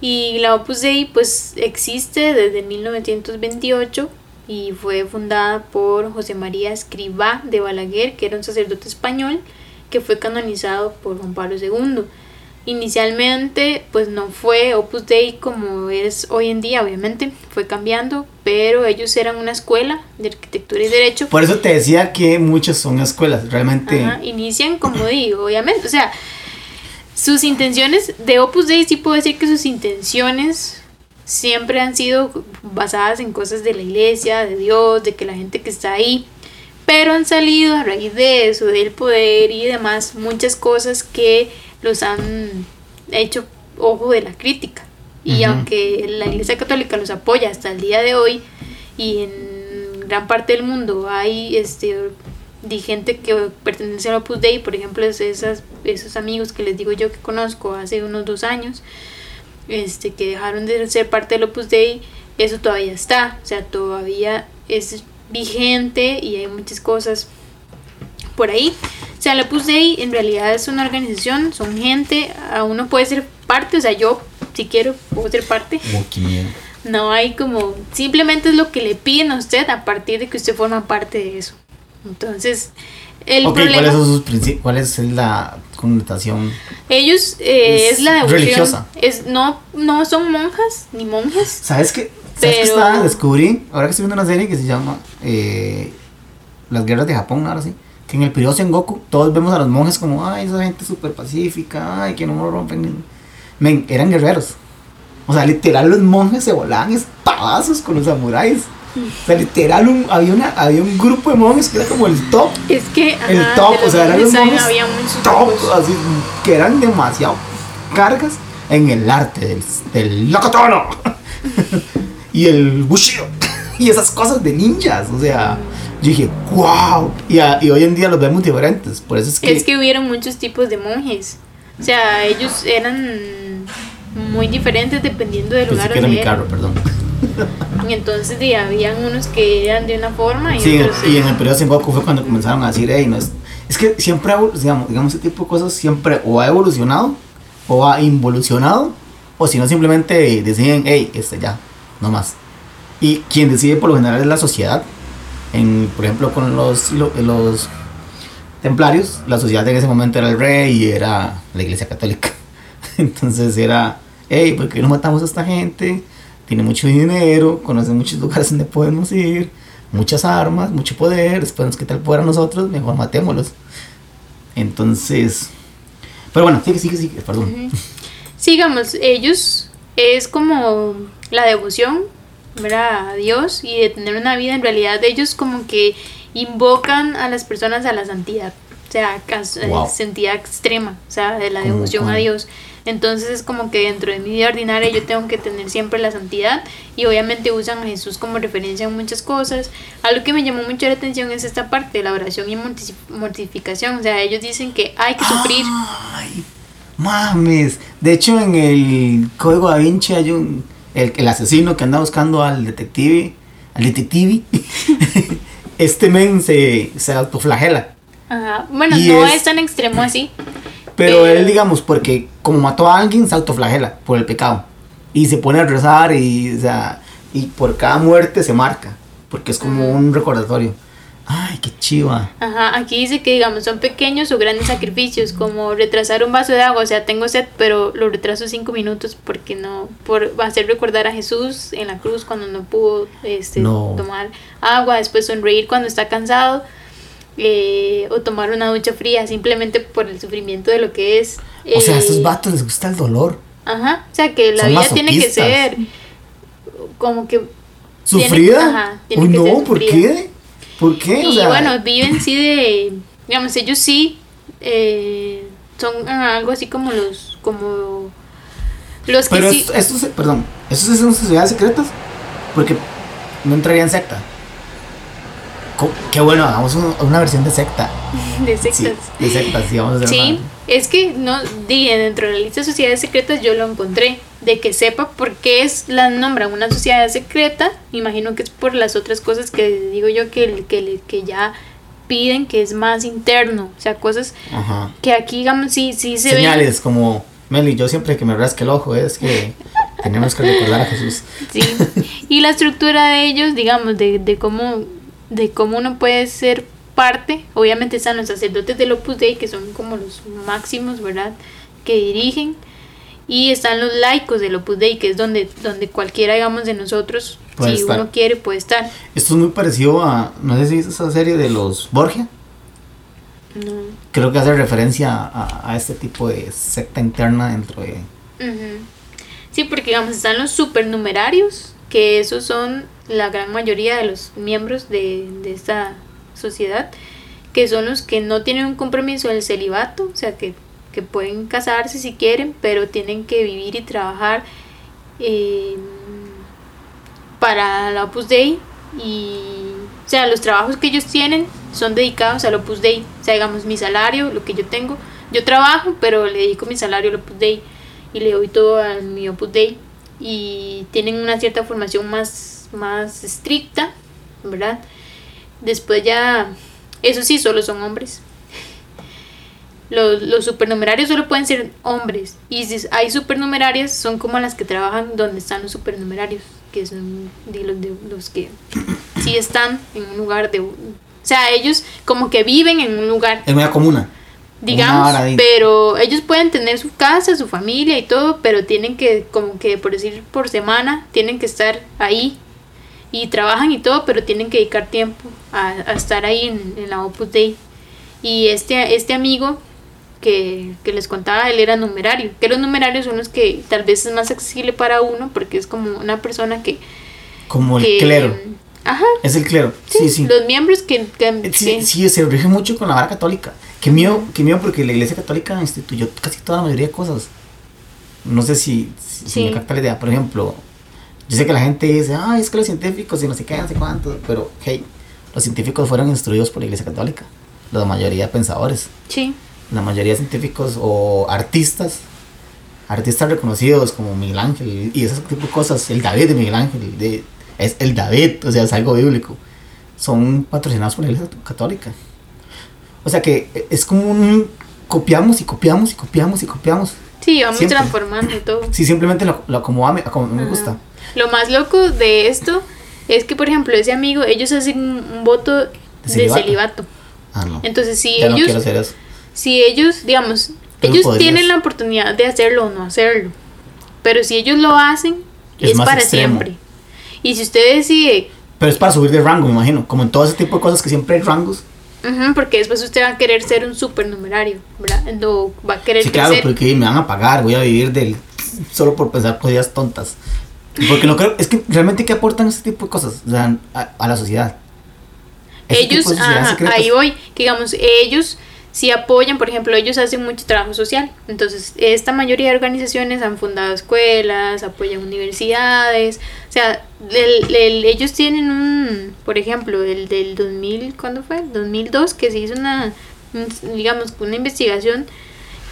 Y la Opus Dei pues existe desde 1928 y fue fundada por José María Escribá de Balaguer, que era un sacerdote español que fue canonizado por Juan Pablo II. Inicialmente pues no fue Opus Dei como es hoy en día, obviamente, fue cambiando, pero ellos eran una escuela de arquitectura y derecho. Por eso te decía que muchas son escuelas, realmente. Ajá, inician como digo, obviamente, o sea, sus intenciones de Opus Dei sí puedo decir que sus intenciones siempre han sido basadas en cosas de la iglesia, de Dios, de que la gente que está ahí, pero han salido a raíz de eso, del poder y demás, muchas cosas que los han hecho ojo de la crítica. Y aunque la Iglesia Católica los apoya hasta el día de hoy y en gran parte del mundo hay este de gente que pertenece al Opus Dei, por ejemplo, es esas, esos amigos que les digo yo que conozco hace unos dos años, este, que dejaron de ser parte del Opus Dei, eso todavía está, o sea, todavía es vigente y hay muchas cosas por ahí. O sea, el Opus Dei en realidad es una organización, son gente, a uno puede ser parte, o sea, yo si quiero puedo ser parte. No hay como, simplemente es lo que le piden a usted a partir de que usted forma parte de eso. Entonces, el ok, problema, ¿cuáles son sus principios? ¿Cuál es la connotación? ellos eh, Es es, la devoción, religiosa. es no no son monjas ni monjes. ¿Sabes qué? ¿Sabes qué estaba? Descubrí, ahora que estoy viendo una serie que se llama eh, Las Guerras de Japón, ahora sí. Que en el periodo Sengoku todos vemos a los monjes como, ay, esa gente súper pacífica, ay, que no me rompen. ni-". Men, eran guerreros. O sea, literal, los monjes se volaban espadazos con los samuráis. O sea, literal, un- había, una, había un grupo de monjes que era como el top. Es que El ajá, top, de o sea, eran los muchos top, así, que eran demasiado cargas en el arte del, del Nakatono y el Bushido y esas cosas de ninjas. O sea, yo dije, wow. Y, a- y hoy en día los vemos diferentes. Por eso es que. Es que hubieron muchos tipos de monjes. O sea, ellos eran muy diferentes dependiendo del pensé lugar que era donde mi eran. carro, perdón. Y entonces sí, habían unos que eran de una forma y Sí, otros y en el periodo Sengoku fue cuando comenzaron a decir, hey, no es. Es que siempre, digamos, digamos, ese tipo de cosas siempre o ha evolucionado o ha involucionado, o si no, simplemente deciden, hey, este ya, no más. Y quien decide por lo general es la sociedad. En, por ejemplo, con los, lo- los templarios, la sociedad en ese momento era el rey y era la iglesia católica. Entonces era, hey, ¿por qué no matamos a esta gente? Tiene mucho dinero, conoce muchos lugares donde podemos ir, muchas armas, mucho poder, después nos quita el poder a nosotros, mejor matémoslos. Entonces, pero bueno, sigue, sigue, sigue, perdón. Sigamos, ellos es como la devoción, ¿verdad? A Dios y de tener una vida en realidad, ellos como que invocan a las personas a la santidad, o sea, a Wow. santidad extrema, o sea, de la ¿Cómo devoción a? Dios. Entonces es como que dentro de mi vida ordinaria yo tengo que tener siempre la santidad y obviamente usan a Jesús como referencia en muchas cosas. Algo que me llamó mucho la atención es esta parte de la oración y mortificación. O sea, ellos dicen que hay que sufrir. Ay, mames. De hecho, en el código da Vinci hay un. El, el asesino que anda buscando al detective. Al detective. este men se, se autoflagela. Ajá. Bueno, Y no es- es tan extremo así. Pero él, digamos, porque como mató a alguien, se autoflagela por el pecado. Y se pone a rezar y, o sea, y por cada muerte se marca. Porque es como un recordatorio. Ay, qué chiva. Ajá, aquí dice que digamos son pequeños o grandes sacrificios, como retrasar un vaso de agua, o sea, tengo sed, pero lo retraso cinco minutos porque no, por hacer recordar a Jesús en la cruz cuando no pudo este, No. tomar agua, después sonreír cuando está cansado, eh, o tomar una ducha fría, simplemente por el sufrimiento de lo que es. O sea, a estos eh, vatos les gusta el dolor. Ajá, o sea, que la Son vida tiene que ser como que... tiene- ¿Sufrida? ajá, tiene Uy, que no, ser ¿por qué? ¿Por qué? O Y sea, bueno, viven sí de, digamos, ellos sí eh, son ah, algo así como los, como los que Pero sí, estos, estos- perdón, ¿estos son sociedades secretas? Porque no entraría en secta. Qué bueno, hagamos un- una versión de secta. de Sí, sectas. de sectas, sí, vamos a hacer Sí, es que no, di, dentro de la lista de sociedades secretas yo lo encontré, de que sepa por qué es, la nombran una sociedad secreta, imagino que es por las otras cosas que digo yo que, que, que ya piden que es más interno, o sea, cosas Ajá. que aquí digamos sí, sí se ven. Señales como, Meli, yo siempre que me rasque el ojo es que tenemos que recordar a Jesús. Sí. Y la estructura de ellos, digamos, de, de cómo de cómo uno puede ser parte, obviamente están los sacerdotes del Opus Dei, que son como los máximos, ¿verdad? Que dirigen. Y están los laicos del Opus Dei, que es donde, donde cualquiera, digamos, de nosotros, Puede si estar. uno quiere, puede estar. Esto es muy parecido a, no sé si viste esa serie de los Borgia. No. Creo que hace referencia a, a este tipo de secta interna dentro de... Sí, porque digamos, están los supernumerarios, que esos son la gran mayoría de los miembros de, de esta sociedad, que son los que no tienen un compromiso del celibato, o sea, que, que pueden casarse si quieren, pero tienen que vivir y trabajar eh, para la Opus Dei. Y o sea, los trabajos que ellos tienen son dedicados al Opus Dei, o sea, digamos mi salario, lo que yo tengo, yo trabajo, pero le dedico mi salario al Opus Dei y le doy todo a mi Opus Dei y tienen una cierta formación más más estricta, ¿verdad? Después ya eso sí, solo son hombres. Los, los supernumerarios solo pueden ser hombres. Y si hay supernumerarias, son como las que trabajan donde están los supernumerarios. Que son de los, de los que sí están en un lugar de... O sea, ellos como que viven en un lugar, Es una comuna. Digamos, pero ellos pueden tener su casa, su familia y todo, pero tienen que, como que por decir, por semana, tienen que estar ahí y trabajan y todo, pero tienen que dedicar tiempo a, a estar ahí en, en la Opus Dei. Y este, este amigo que, que les contaba, él era numerario, que los numerarios son los que tal vez es más accesible para uno, porque es como una persona que... Como el que- clero. Ajá, Es el clero. Sí, sí. los miembros que... que- Sí, sí, se rige mucho con la vara católica. Qué miedo, qué miedo porque la iglesia católica instituyó casi toda la mayoría de cosas. No sé si, si, si Sí. me capta la idea. Por ejemplo, yo sé que la gente dice, ay, es que los científicos y no sé qué, no sé cuánto. Pero, hey, los científicos fueron instruidos por la iglesia católica. La mayoría de pensadores. sí, La mayoría de científicos o artistas. Artistas reconocidos como Miguel Ángel y ese tipo de cosas. El David de Miguel Ángel. De, es el David, o sea, es algo bíblico. Son patrocinados por la iglesia católica. O sea que es como un copiamos y copiamos y copiamos y copiamos. sí, vamos Siempre. transformando todo. Si simplemente lo, lo acomodame como me gusta. Lo más loco de esto es que, por ejemplo, ese amigo, ellos hacen un, voto de celibato? celibato. Ah, no. Entonces, si ya no ellos, quiero hacer eso. si ellos, digamos, Pero ellos podrías. tienen la oportunidad de hacerlo o no hacerlo, pero si ellos lo hacen, Es es, más para extremo. siempre. Y si usted decide, Pero es para subir de rango, me imagino. Como en todo ese tipo de cosas que siempre hay rangos. Porque después usted va a querer ser un supernumerario, ¿verdad? No va a querer Sí, claro, crecer. porque me van a pagar, voy a vivir del solo por pensar cosas tontas. Porque no creo, es que realmente qué aportan este tipo de cosas o sea, a, a la sociedad. Ese ellos, ajá, ahí voy, que digamos, ellos sí apoyan, por ejemplo, ellos hacen mucho trabajo social. Entonces, esta mayoría de organizaciones han fundado escuelas, apoyan universidades. O sea, el- el- ellos tienen un, por ejemplo, el del 2000, ¿cuándo fue? 2002, que se hizo una, un- digamos, una investigación.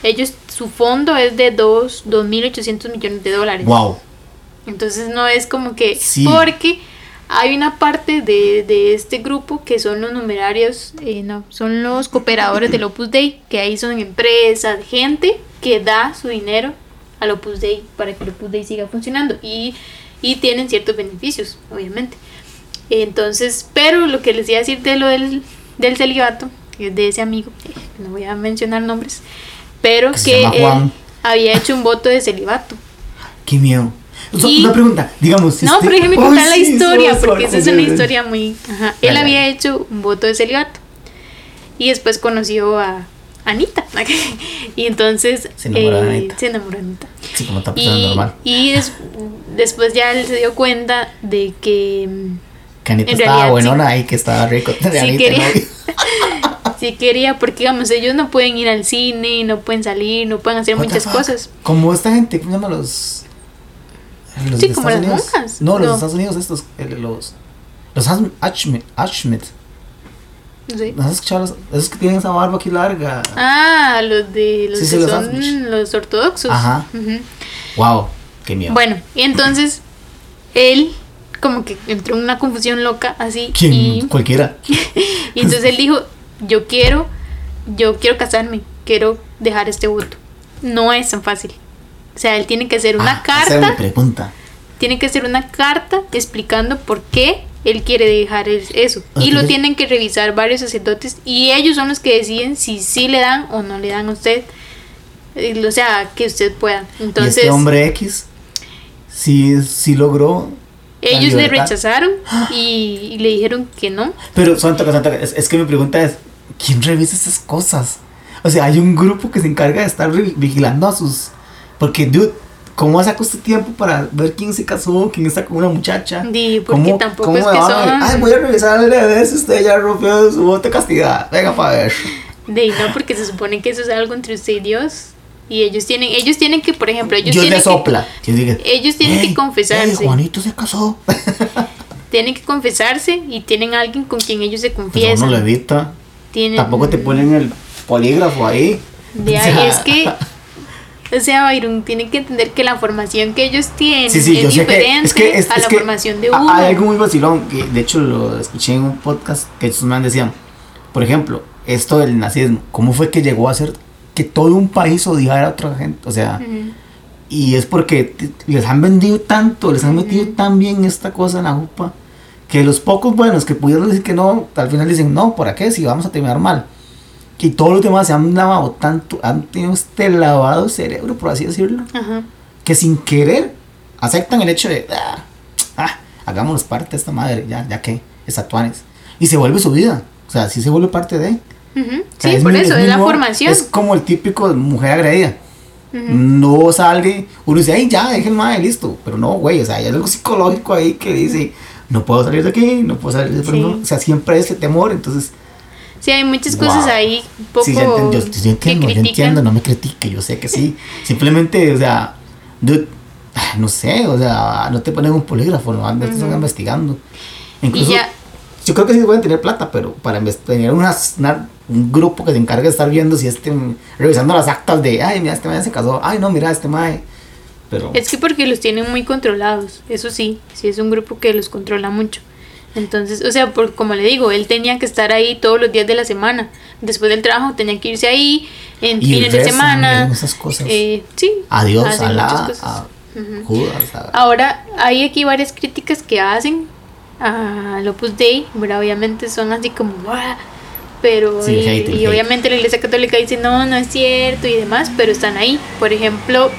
Ellos, su fondo es de 2, 2.800 millones de dólares. Wow. Entonces no es como que... Sí. Porque hay una parte de, de este grupo que son los numerarios, eh, no, son los cooperadores del Opus Dei, que ahí son empresas, gente que da su dinero al Opus Dei para que el Opus Dei siga funcionando y, y tienen ciertos beneficios, obviamente. Entonces, pero lo que les iba a decir de lo del, del celibato, es de ese amigo, eh, no voy a mencionar nombres, pero Que él había hecho un voto de celibato. Qué miedo. O sea, Y- Una pregunta, digamos. si No, usted- pero déjeme Ay, contar la sí, historia, porque esa es una historia muy... Ajá. Él había hecho un voto de celibato. Y después conoció a Anita. y entonces... Se enamoró de eh, Anita. Se enamoró de Anita. Sí, como está pasando Y, normal. y des- después ya él se dio cuenta de que... mm, Que Anita en estaba realidad, buenona ahí, que estaba rico. Sí Anita, quería. ¿no? Sí quería, porque digamos, ellos no pueden ir al cine, no pueden salir, no pueden hacer What muchas cosas. Como esta gente, ¿cómo se llama los? Los Sí, como Estados las Unidos? monjas. No, los No. Estados Unidos, estos, los. Los Ashmit. Ashmit. Ashmit. No sé. ¿No has escuchado los- esos que tienen esa barba aquí larga? Ah, los de los Sí, sí, que los son Amish. los ortodoxos. Ajá. Ujú. Wow, qué miedo. Bueno, y entonces él como que entró en una confusión loca así ¿Quién? y, Cualquiera. y entonces él dijo, yo quiero, yo quiero casarme, quiero dejar este voto. No es tan fácil. O sea, él tiene que hacer una Ah, esa era mi carta, pregunta. tiene que hacer una carta explicando por qué él quiere dejar es- eso. Y lo tienen que revisar varios sacerdotes y ellos son los que deciden si sí le dan o no le dan a usted eh, o sea, que usted pueda. y Entonces, este hombre X sí, sí logró. ellos le rechazaron y, y le dijeron que no. Pero, Santa, Santa, es, es que mi pregunta es: ¿quién revisa esas cosas? O sea, hay un grupo que se encarga de estar vigilando a sus. Porque, dude, ¿cómo saca usted tiempo para ver quién se casó, quién está con una muchacha? Di, porque ¿Cómo- tampoco cómo es que son- Ay, voy a revisarle a ver si usted ya rompió su voto de castidad. Venga, para ver. Ahí no, porque se supone que eso es algo entre usted y Dios. Y ellos tienen, ellos tienen que, por ejemplo, ellos Dios tienen le que- sopla. Dios ellos tienen "Ey, que confesarse. ey, Juanito se casó. tienen que confesarse y tienen a alguien con quien ellos se Pues confiesan. uno lo evita. Tienen, Tampoco te ponen el polígrafo ahí. De ahí es que, o sea, Byron, tienen que entender que la formación que ellos tienen Sí, sí, yo es que diferente es que es, a es la que formación de uno. Hay algo muy vacilón que de hecho lo escuché en un podcast que estos man decían, por ejemplo, esto del nazismo, ¿cómo fue que llegó a ser que todo un país odiara a otra gente? O sea, y es porque les han vendido tanto, les han metido tan bien esta cosa en la jupa, que los pocos buenos que pudieron decir que no, al final dicen, no, ¿por qué? Si vamos a terminar mal. Y todos los demás se han lavado tanto, han tenido este lavado cerebro, por así decirlo, Ajá. que sin querer aceptan el hecho de, ah, ah, hagámonos parte de esta madre, ya, ya que, estatuanes. Y se vuelve su vida, o sea, sí se vuelve parte de. Ujú. O sea, Sí, por mi- eso, es la mi- formación. Es como el típico mujer agredida. Ujú. No salga, uno dice, ay, ya, dejen madre, listo. Pero no, güey, o sea, hay algo psicológico ahí que dice, no puedo salir de aquí, no puedo salir de Sí. O sea, siempre hay ese temor, entonces. Sí, hay muchas Wow. cosas ahí un poco sí, yo entiendo, yo, yo que entiendo, yo entiendo, no me critique, yo sé que sí. Simplemente, o sea, dude, ah, no sé, o sea, no te ponen un polígrafo, no andas investigando. Incluso, ya, yo creo que sí pueden tener plata, pero para tener una- un grupo que se encargue de estar viendo si este, revisando las actas de, ay, mira, este mae se casó, ay, no, mira, este mae. Pero, es que porque los tienen muy controlados, eso sí, sí es un grupo que los controla mucho. Entonces, o sea, por, como le digo, él tenía que estar ahí todos los días de la semana. Después del trabajo tenía que irse ahí, en Y fines de semana. esas cosas. Eh, sí. a hacen a la, a. Judas, a- Ahora, hay aquí varias críticas que hacen al Opus Dei, ¿verdad? Obviamente son así como, "Buah", pero Sí, y, hate, y obviamente la Iglesia Católica dice, no, no es cierto y demás, pero están ahí. Por ejemplo,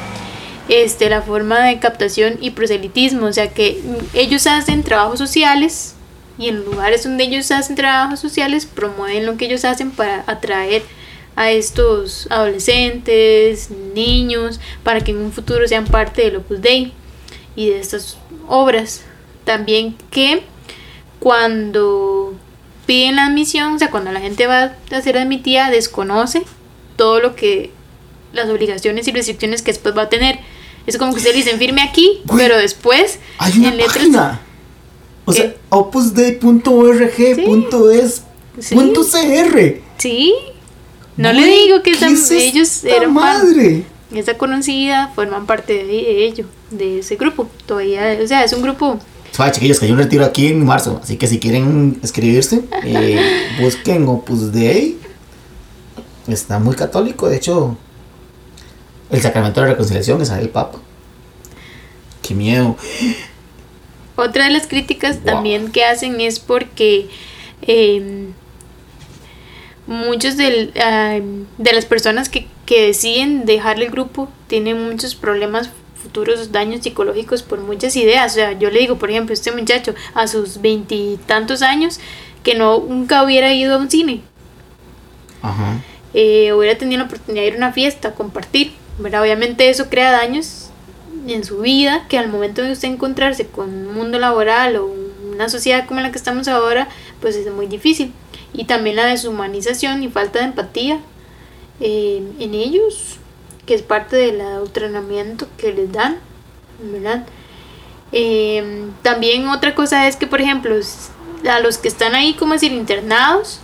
este, la forma de captación y proselitismo, o sea que mm, ellos hacen trabajos sociales y en lugares donde ellos hacen trabajos sociales promueven lo que ellos hacen para atraer a estos adolescentes, niños, para que en un futuro sean parte del Opus Dei y de estas obras. También que cuando piden la admisión, o sea, cuando la gente va a ser admitida, desconoce todo lo que las obligaciones y restricciones que después va a tener. Es como que usted le dicen firme aquí, pero después Hay una en letras página. O sea, ¿Qué? opusdei.org.es. Sí. punto .cr. Sí. No le digo que ¿qué esa- es ellos eran fan- madre. esa conocida, forman parte de, de ello, de ese grupo. Todavía, o sea, es un grupo Suave, chiquillos, que hay un retiro aquí en marzo. Así que si quieren escribirse, eh, busquen Opus Dei. Está muy católico. De hecho, el sacramento de la reconciliación es el Papa. Qué miedo. Otra de las críticas Wow. también que hacen es porque eh, muchos del, de las personas que, que deciden dejar el grupo tienen muchos problemas futuros daños psicológicos por muchas ideas. O sea, yo le digo, por ejemplo, este muchacho a sus veintitantos años que no nunca hubiera ido a un cine, Ajá. eh, hubiera tenido la oportunidad de ir a una fiesta, compartir, ¿verdad? Obviamente eso crea daños en su vida que al momento de usted encontrarse con un mundo laboral o una sociedad como la que estamos ahora, pues es muy difícil. Y también la deshumanización y falta de empatía eh, en ellos, que es parte del adoctrinamiento que les dan, ¿verdad? Eh, también otra cosa es que, por ejemplo, a los que están ahí, como decir, internados,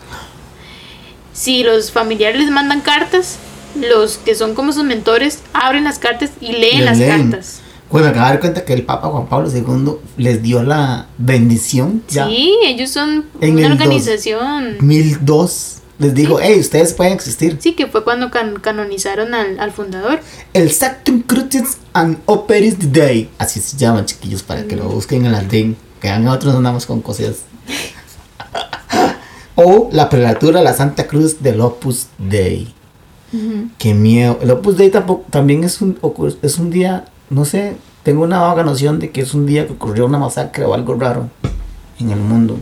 si los familiares les mandan cartas, los que son como sus mentores abren las cartas y leen Les las leen. cartas. Pues me acabo de dar cuenta que el Papa Juan Pablo II les dio la bendición. Ya. Sí, ellos son En una el dos- organización. 1002. Les digo, hey, ustedes pueden existir. Sí, que fue cuando can- canonizaron al, al fundador. El Sactum Crucis and Operis Dei. Así se llaman, chiquillos, para que lo busquen en la DEN. Que a nosotros andamos con cosas. o la prelatura de la Santa Cruz del Opus Dei. Qué miedo. El Opus Dei tampoco, también es un, es un día, no sé, tengo una vaga noción de que es un día que ocurrió una masacre o algo raro en el mundo.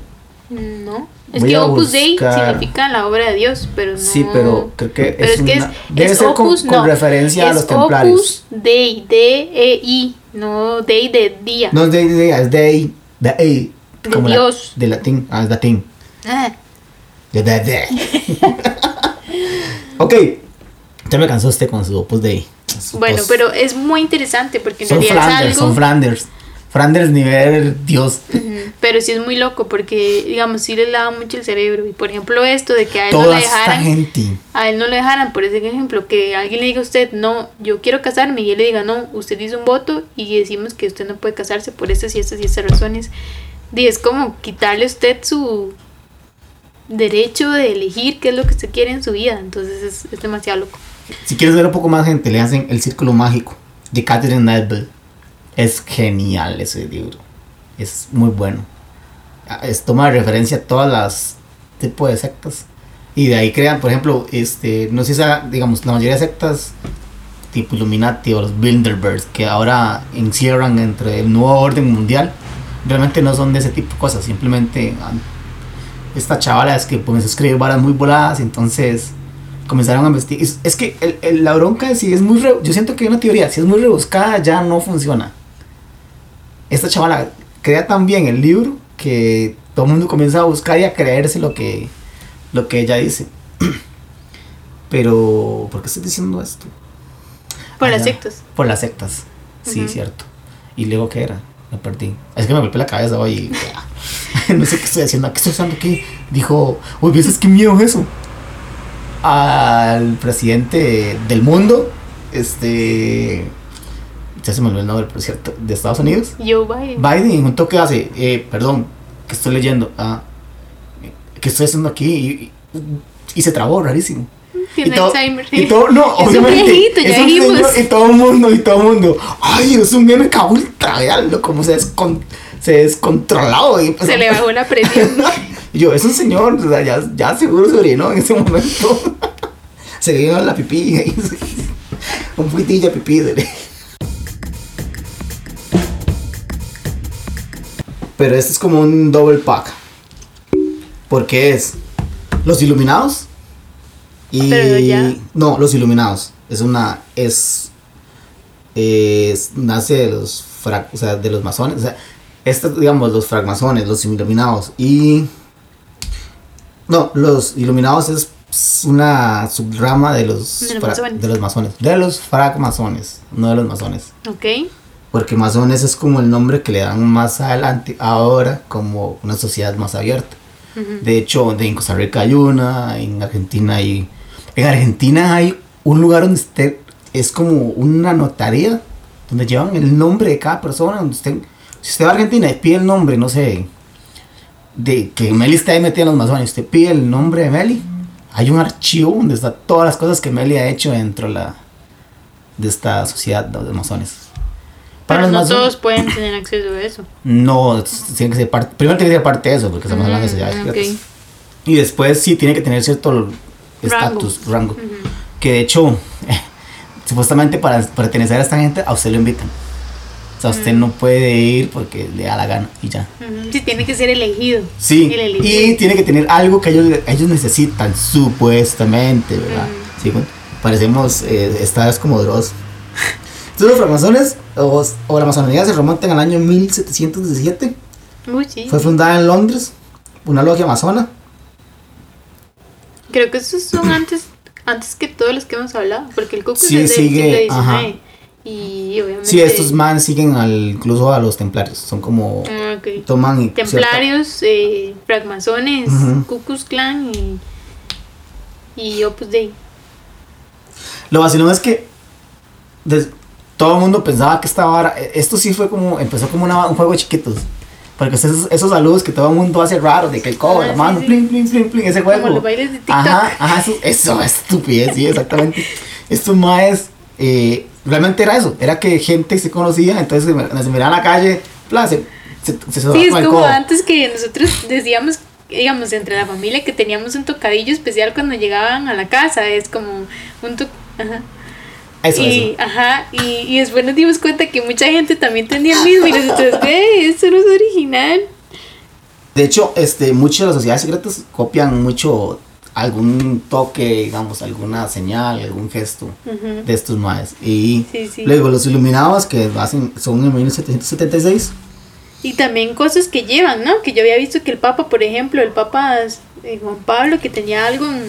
No. Es Voy que Opus Dei significa la obra de Dios, pero no. Sí, pero creo que Pero es, es, que una- es, debe es ser Opus, con, no, referencia a los templarios. Opus Dei, D-E-I, no Dei de día. No es de, de, es de, de, de, De la- Dios. de latín, ah, es latín. Ah, De, de, de. ok, ya me cansó usted con su Opus. Su Bueno, tos. pero es muy interesante porque en son realidad Flanders, es son. Flanders. Flanders nivel Dios. Pero sí es muy loco porque, digamos, sí les lava mucho el cerebro. Y por ejemplo, esto de que a él no le dejaran. gente. A él no le dejaran, por ese ejemplo, que alguien le diga a usted, no, yo quiero casarme, y él le diga, no, usted hizo un voto y decimos que usted no puede casarse por estas y estas y estas razones. Y es como quitarle a usted su derecho de elegir qué es lo que usted quiere en su vida. Entonces es, es demasiado loco. Si quieres ver un poco más gente, le hacen El Círculo Mágico de Catherine Nedville. Es genial ese libro. Es muy bueno. Ah, Es, toma de referencia a todas las tipos de sectas. Y de ahí crean, por ejemplo, este, no sé si sea, digamos, la mayoría de sectas tipo Illuminati o los Bilderbergs que ahora encierran entre el nuevo orden mundial, realmente no son de ese tipo de cosas. Simplemente ah, esta chavala es que a escribir varas muy voladas, entonces comenzaron a investigar. Es, es que el, el- la bronca, si es muy. re- yo siento que hay una teoría, si es muy rebuscada, ya no funciona. Esta chavala crea tan bien el libro que todo el mundo comienza a buscar y a creerse lo que, lo que ella dice. Pero, ¿por qué estoy diciendo esto? Por Ah, las ya. sectas. Por las sectas, sí, cierto. ¿Y luego qué era? Me perdí. Es que me golpeé la cabeza hoy. y- no sé qué estoy haciendo. ¿Qué estoy haciendo aquí? Dijo, uy, ¿ves qué miedo es eso? Al presidente del mundo, este. Ya se me olvidó el nombre, por cierto, de Estados Unidos. Joe Biden. Biden, en un toque hace, eh, perdón, que estoy leyendo, ah, ¿qué estoy haciendo aquí? Y, y- y se trabó, rarísimo. Tiene y todo, Alzheimer. y todo, no, Es un viejito, ya es un dijimos. señor, y todo el mundo, y todo el mundo, ay, es un MK Ultra, veanlo, como se, descon, se descontrolado. Y empezó- Se le bajó la presión. y yo, es un señor, o sea, ya, ya seguro se orinó en ese momento. se vio la pipí, ahí, un poquitillo de pipí. de- Pero este es como un double pack. Porque es los iluminados y Pero ya- no, los iluminados. Es una es es nace de los fra- o sea, de los masones, o sea, estos digamos los fragmasones, los iluminados y no, los iluminados es una subrama de los De los fra- masones. de los masones, de los fragmasones, no de los masones. ok. Porque masones es como el nombre que le dan más adelante, ahora como una sociedad más abierta. De hecho, en Costa Rica hay una, en Argentina hay... En Argentina hay un lugar donde usted es como una notaría, donde llevan el nombre de cada persona, donde usted... Si usted va a Argentina y pide el nombre, no sé, de que Meli está ahí metida en los masones, usted pide el nombre de Meli, hay un archivo donde está todas las cosas que Meli ha hecho dentro de la, de esta sociedad de masones. Pero no masones- todos pueden tener acceso a eso. no, tiene que ser parte, primero tiene que ser parte de eso, porque estamos hablando de sociedades Mm, ok. secretas. Y después sí tiene que tener cierto estatus, rango. Que de hecho, supuestamente para pertenecer a esta gente, a usted lo invitan. O sea, usted no puede ir porque le da la gana y ya. Sí, tiene que ser elegido. Sí, El elegido. y tiene que tener algo que ellos, ellos necesitan, supuestamente, ¿verdad? Sí, bueno, parecemos eh, estados como Dross. Entonces, los francmasones o, o la masonería se remontan al año 1717. Uy, sí. Fue fundada en Londres, una logia masona. Creo que esos son antes, antes que todos los que hemos hablado. Porque el Klux Sí, es del sigue, siglo ajá. Y obviamente. Sí, estos man siguen al, incluso a los templarios. Son como. Ah, ok. Toman. y- Templarios, eh, francmasones, Ujú. Ku Klux Klan y. Y Opus Dei. Lo vacilón es que. des- todo el mundo pensaba que esta vara. Esto sí fue como. Empezó como una- un juego de chiquitos. Porque esos, esos saludos que todo el mundo hace raro, de que el codo, Ah, la sí, mano, sí. plin, plin, plin, plin, ese juego. Como los bailes de TikTok. Ajá, ajá, eso, eso es estupidez, sí, exactamente. Estos maes, eh, realmente era eso, era que gente se conocía, entonces se, se miraban a la calle, bla, se, se, Sí, es como antes que nosotros decíamos, digamos, entre la familia que teníamos un tocadillo especial cuando llegaban a la casa. Es como, Un to- ajá. Eso, y, eso. Ajá, y, y después nos dimos cuenta que mucha gente también tenía el mismo y nosotros, ve, esto no es original. De hecho, este, muchas de las sociedades secretas copian mucho algún toque, digamos, alguna señal, algún gesto Ujú. de estos maes. Y Sí, sí. luego los iluminados que hacen, son en 1776. Y también cosas que llevan, ¿no? Que yo había visto que el Papa, por ejemplo, el Papa eh, Juan Pablo, que tenía algo en.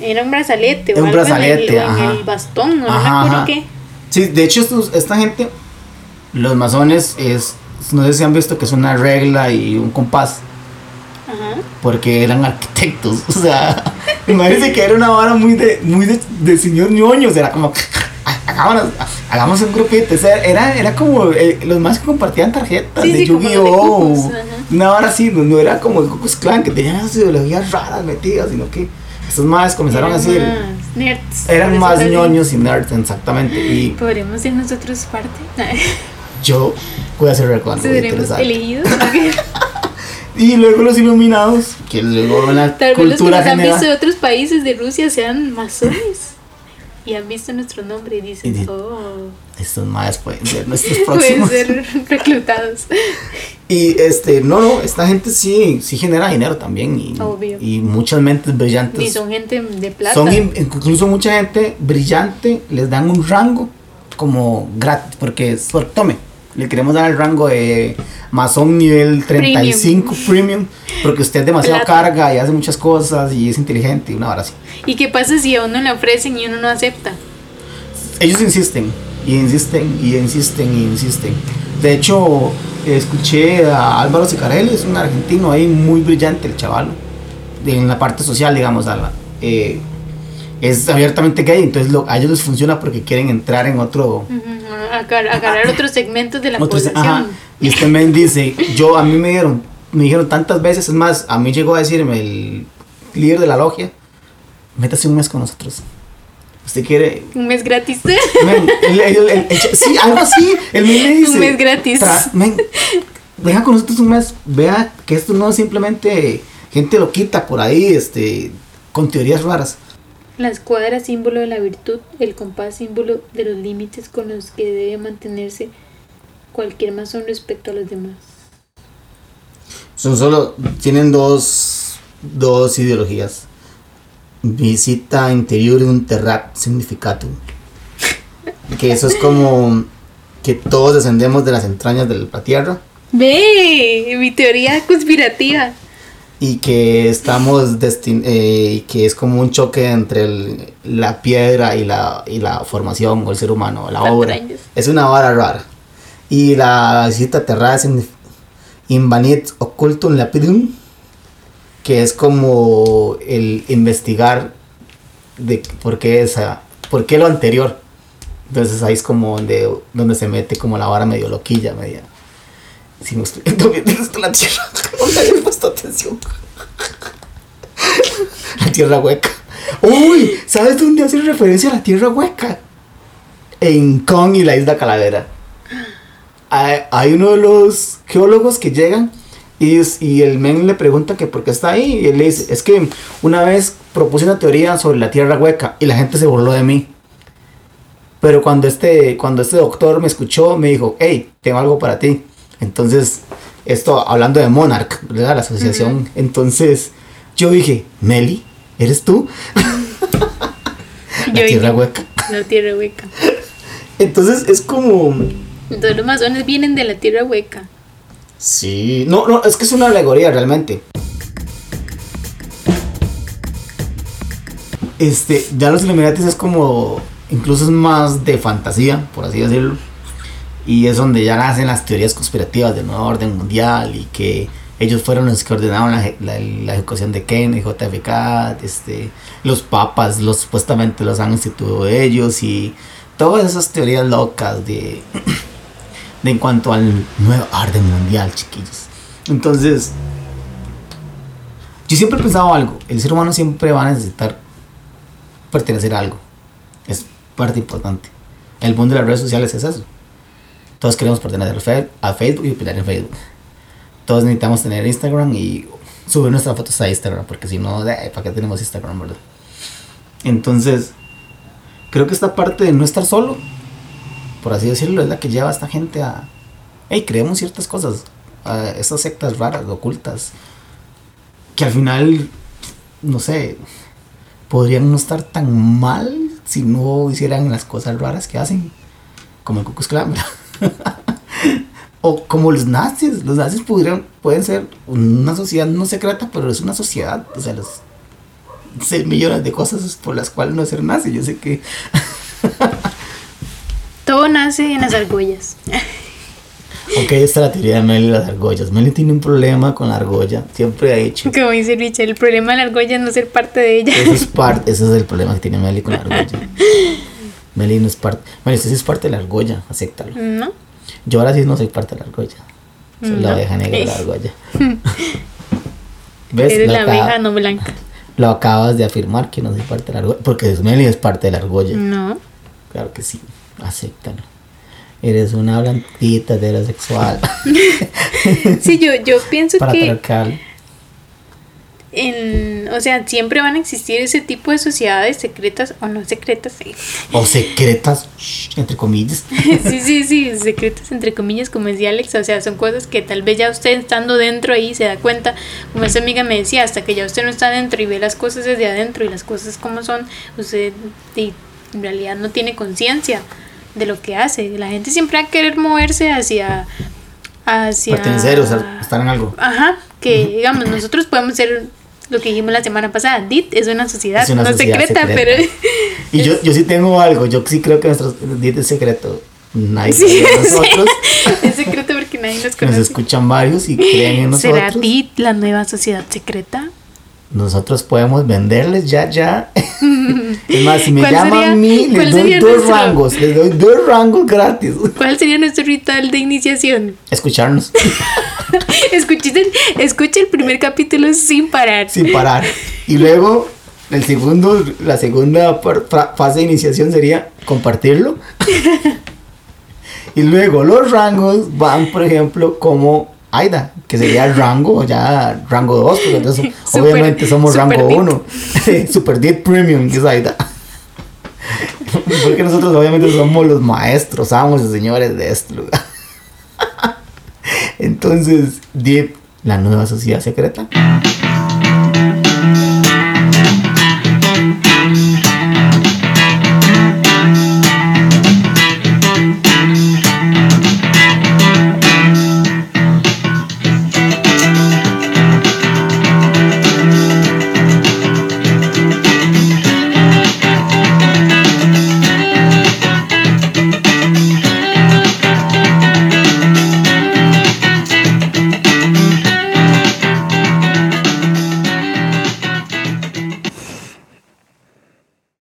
Era un brazalete o Un algo en el- brazalete, en, el bastón, no, Ajá, me acuerdo ajá. qué. Sí, de hecho, estos- esta gente, los masones, es, no sé si han visto que es una regla y un compás, Ajá. porque eran arquitectos. O sea, imagínense que era una vara muy de, muy de, de señor ñoño, o sea, era como, "Ah, hagámonos- hagamos un grupito. O sea, era, era como eh, los más que compartían tarjetas Sí, de sí, Yu-Gi-Oh! Una vara así, no, no era como el Cucus Clan, que tenían esas ideologías raras metidas, sino que estos más comenzaron Eran así. más nerds. Eran más ñoños y nerds, exactamente. Y Podríamos ser nosotros parte. yo voy a hacer recuerdo. Seremos elegidos. Y luego los iluminados, que luego la Tal vez los que nos han general. visto de otros países de Rusia sean masones. Y han visto nuestro nombre y Y dicen, di- oh, Estos más pueden ser nuestros pueden próximos. ser reclutados. Y este, no, no, esta gente sí, sí genera dinero también. Y, Obvio. y muchas mentes brillantes. Y son gente de plata. Son in- incluso mucha gente brillante, les dan un rango como gratis, porque es tome, le queremos dar el rango de masón nivel 35 premium, porque usted es demasiado Plata. carga y hace muchas cosas y es inteligente y una hora así. ¿Y qué pasa si a uno le ofrecen y uno no acepta? Ellos insisten y insisten y insisten y insisten. De hecho, escuché a Álvaro Sicarelli, es un argentino ahí muy brillante, el chaval, en la parte social, digamos, a la- eh, es abiertamente gay, entonces lo- a ellos les funciona porque quieren entrar en otro... Agar- Agarrar otros segmentos de la otro se- población. ajá. Y este men dice, yo a mí me dieron, me dijeron tantas veces, es más, a mí llegó a decirme el líder de la logia, métase un mes con nosotros. Usted quiere, Un mes gratis. Men, el- el- el- el- sí, algo así. El men me dice. Un mes gratis. men, venga con nosotros un mes. Vea que esto no es simplemente gente loquita por ahí, este, con teorías raras. La escuadra, símbolo de la virtud, el compás, símbolo de los límites con los que debe mantenerse cualquier masón respecto a los demás. Son solo, tienen dos, dos ideologías. Visita interior un terrat significatum. Que eso es como que todos descendemos de las entrañas de la tierra. Ve, mi teoría conspirativa. Y que estamos destin eh, que es como un choque entre el- la piedra y la, y la formación o el ser humano, la obra. Es una vara rara. Y la visita terrada signif- invanit occultum lapidum, que es como el investigar de por qué esa, por qué lo anterior. Entonces ahí es como donde, donde se mete como la vara medio loquilla, media. Si me explico bien, es que la tierra. No le había atención. La tierra hueca. Uy, ¿sabes dónde hace referencia a la tierra hueca? En Kong y la isla Calavera. Hay, uno de los geólogos que llegan y, y el men le pregunta que por qué está ahí. Y él le dice: Es que una vez propuse una teoría sobre la tierra hueca y la gente se burló de mí. Pero cuando este, cuando este doctor me escuchó, me dijo: Hey, tengo algo para ti. Entonces, esto hablando de Monarch, ¿verdad? La asociación. Entonces, yo dije: Meli, ¿eres tú? La Yo tierra dije, hueca. La tierra hueca. Entonces, es como. Entonces los masones vienen de la tierra hueca. Sí, no, no, es que es una alegoría realmente. Este, ya los Illuminati es como, incluso es más de fantasía, por así decirlo. Y es donde ya nacen las teorías conspirativas del nuevo orden mundial y que ellos fueron los que ordenaron la, la ejecución de Kennedy, JFK, este, los papas, los supuestamente los han instituido ellos y todas esas teorías locas de de en cuanto al nuevo orden mundial, chiquillos. Entonces, yo siempre he pensado algo, el ser humano siempre va a necesitar pertenecer a algo. Es parte importante. El mundo de las redes sociales es eso. Todos queremos pertenecer a Facebook y opinar en Facebook. Todos necesitamos tener Instagram y subir nuestras fotos a Instagram, porque si no, ¿para qué tenemos Instagram, verdad? Entonces, creo que esta parte de no estar solo, por así decirlo, es la que lleva a esta gente a, hey, creemos ciertas cosas, a esas sectas raras, ocultas, que al final, no sé, podrían no estar tan mal si no hicieran las cosas raras que hacen, como el Ku Klux Klan, ¿verdad? o como los nazis, los nazis pudieran, pueden ser una sociedad no secreta, pero es una sociedad, o sea, los 6 millones de cosas por las cuales no ser nazi, yo sé que... Todo nace en las argollas. Ok, esta es la teoría de Meli y las argollas. Meli tiene un problema con la argolla, siempre ha dicho. Como dice Richard, el problema de la argolla es no ser parte de ella. Eso es, parte, ese es el problema que tiene Meli con la argolla. Meli no es parte. Meli, usted sí es parte de la argolla, acéptalo. ¿No? Yo ahora sí no soy parte de la argolla. Soy la oveja negra de la argolla. ¿Ves? Eres la acaba- abeja no blanca. Lo acabas de afirmar que no soy parte de la argolla. Porque Meli es parte de la argolla. No. Claro que sí, acéptalo. Eres una blanquita heterosexual. Sí, yo, yo pienso que patriarcal. En, o sea, siempre van a existir ese tipo de sociedades secretas o no secretas. sí. O secretas, shh, entre comillas. Sí, sí, sí, secretas entre comillas, como decía Alex, o sea, son cosas que tal vez ya usted estando dentro ahí se da cuenta, como esa amiga me decía, hasta que ya usted no está dentro y ve las cosas desde adentro y las cosas como son, usted en realidad no tiene conciencia de lo que hace. La gente siempre va a querer moverse hacia... hacia Pertenecer, o sea, estar en algo. Ajá, que digamos, nosotros podemos ser lo que dijimos la semana pasada, DIT es una sociedad, Es una no sociedad secreta, secreta. pero... Y yo, yo sí tengo algo, yo sí creo que nuestro dieta es secreto. Nadie Sí, en sí. nosotros. es secreto porque nadie nos Nos conoce. escuchan varios y creen en ¿Será nosotros. DIT la nueva sociedad secreta? Nosotros podemos venderles ya, ya. es más, si me ¿Cuál llaman sería- a mí, les doy dos nuestro- rangos. Les doy dos rangos gratis. ¿Cuál sería nuestro ritual de iniciación? Escucharnos Escuchen, escucha el primer capítulo sin parar. sin parar. Y luego, el segundo, la segunda fase de iniciación sería compartirlo. y luego los rangos van, por ejemplo, como Aida, que sería el rango, ya rango 2, porque entonces Super- obviamente somos rango deep. 1. Super Deep Premium, que es Aida. porque nosotros obviamente somos los maestros, amos y señores de este lugar. Entonces, Deep, la nueva sociedad secreta.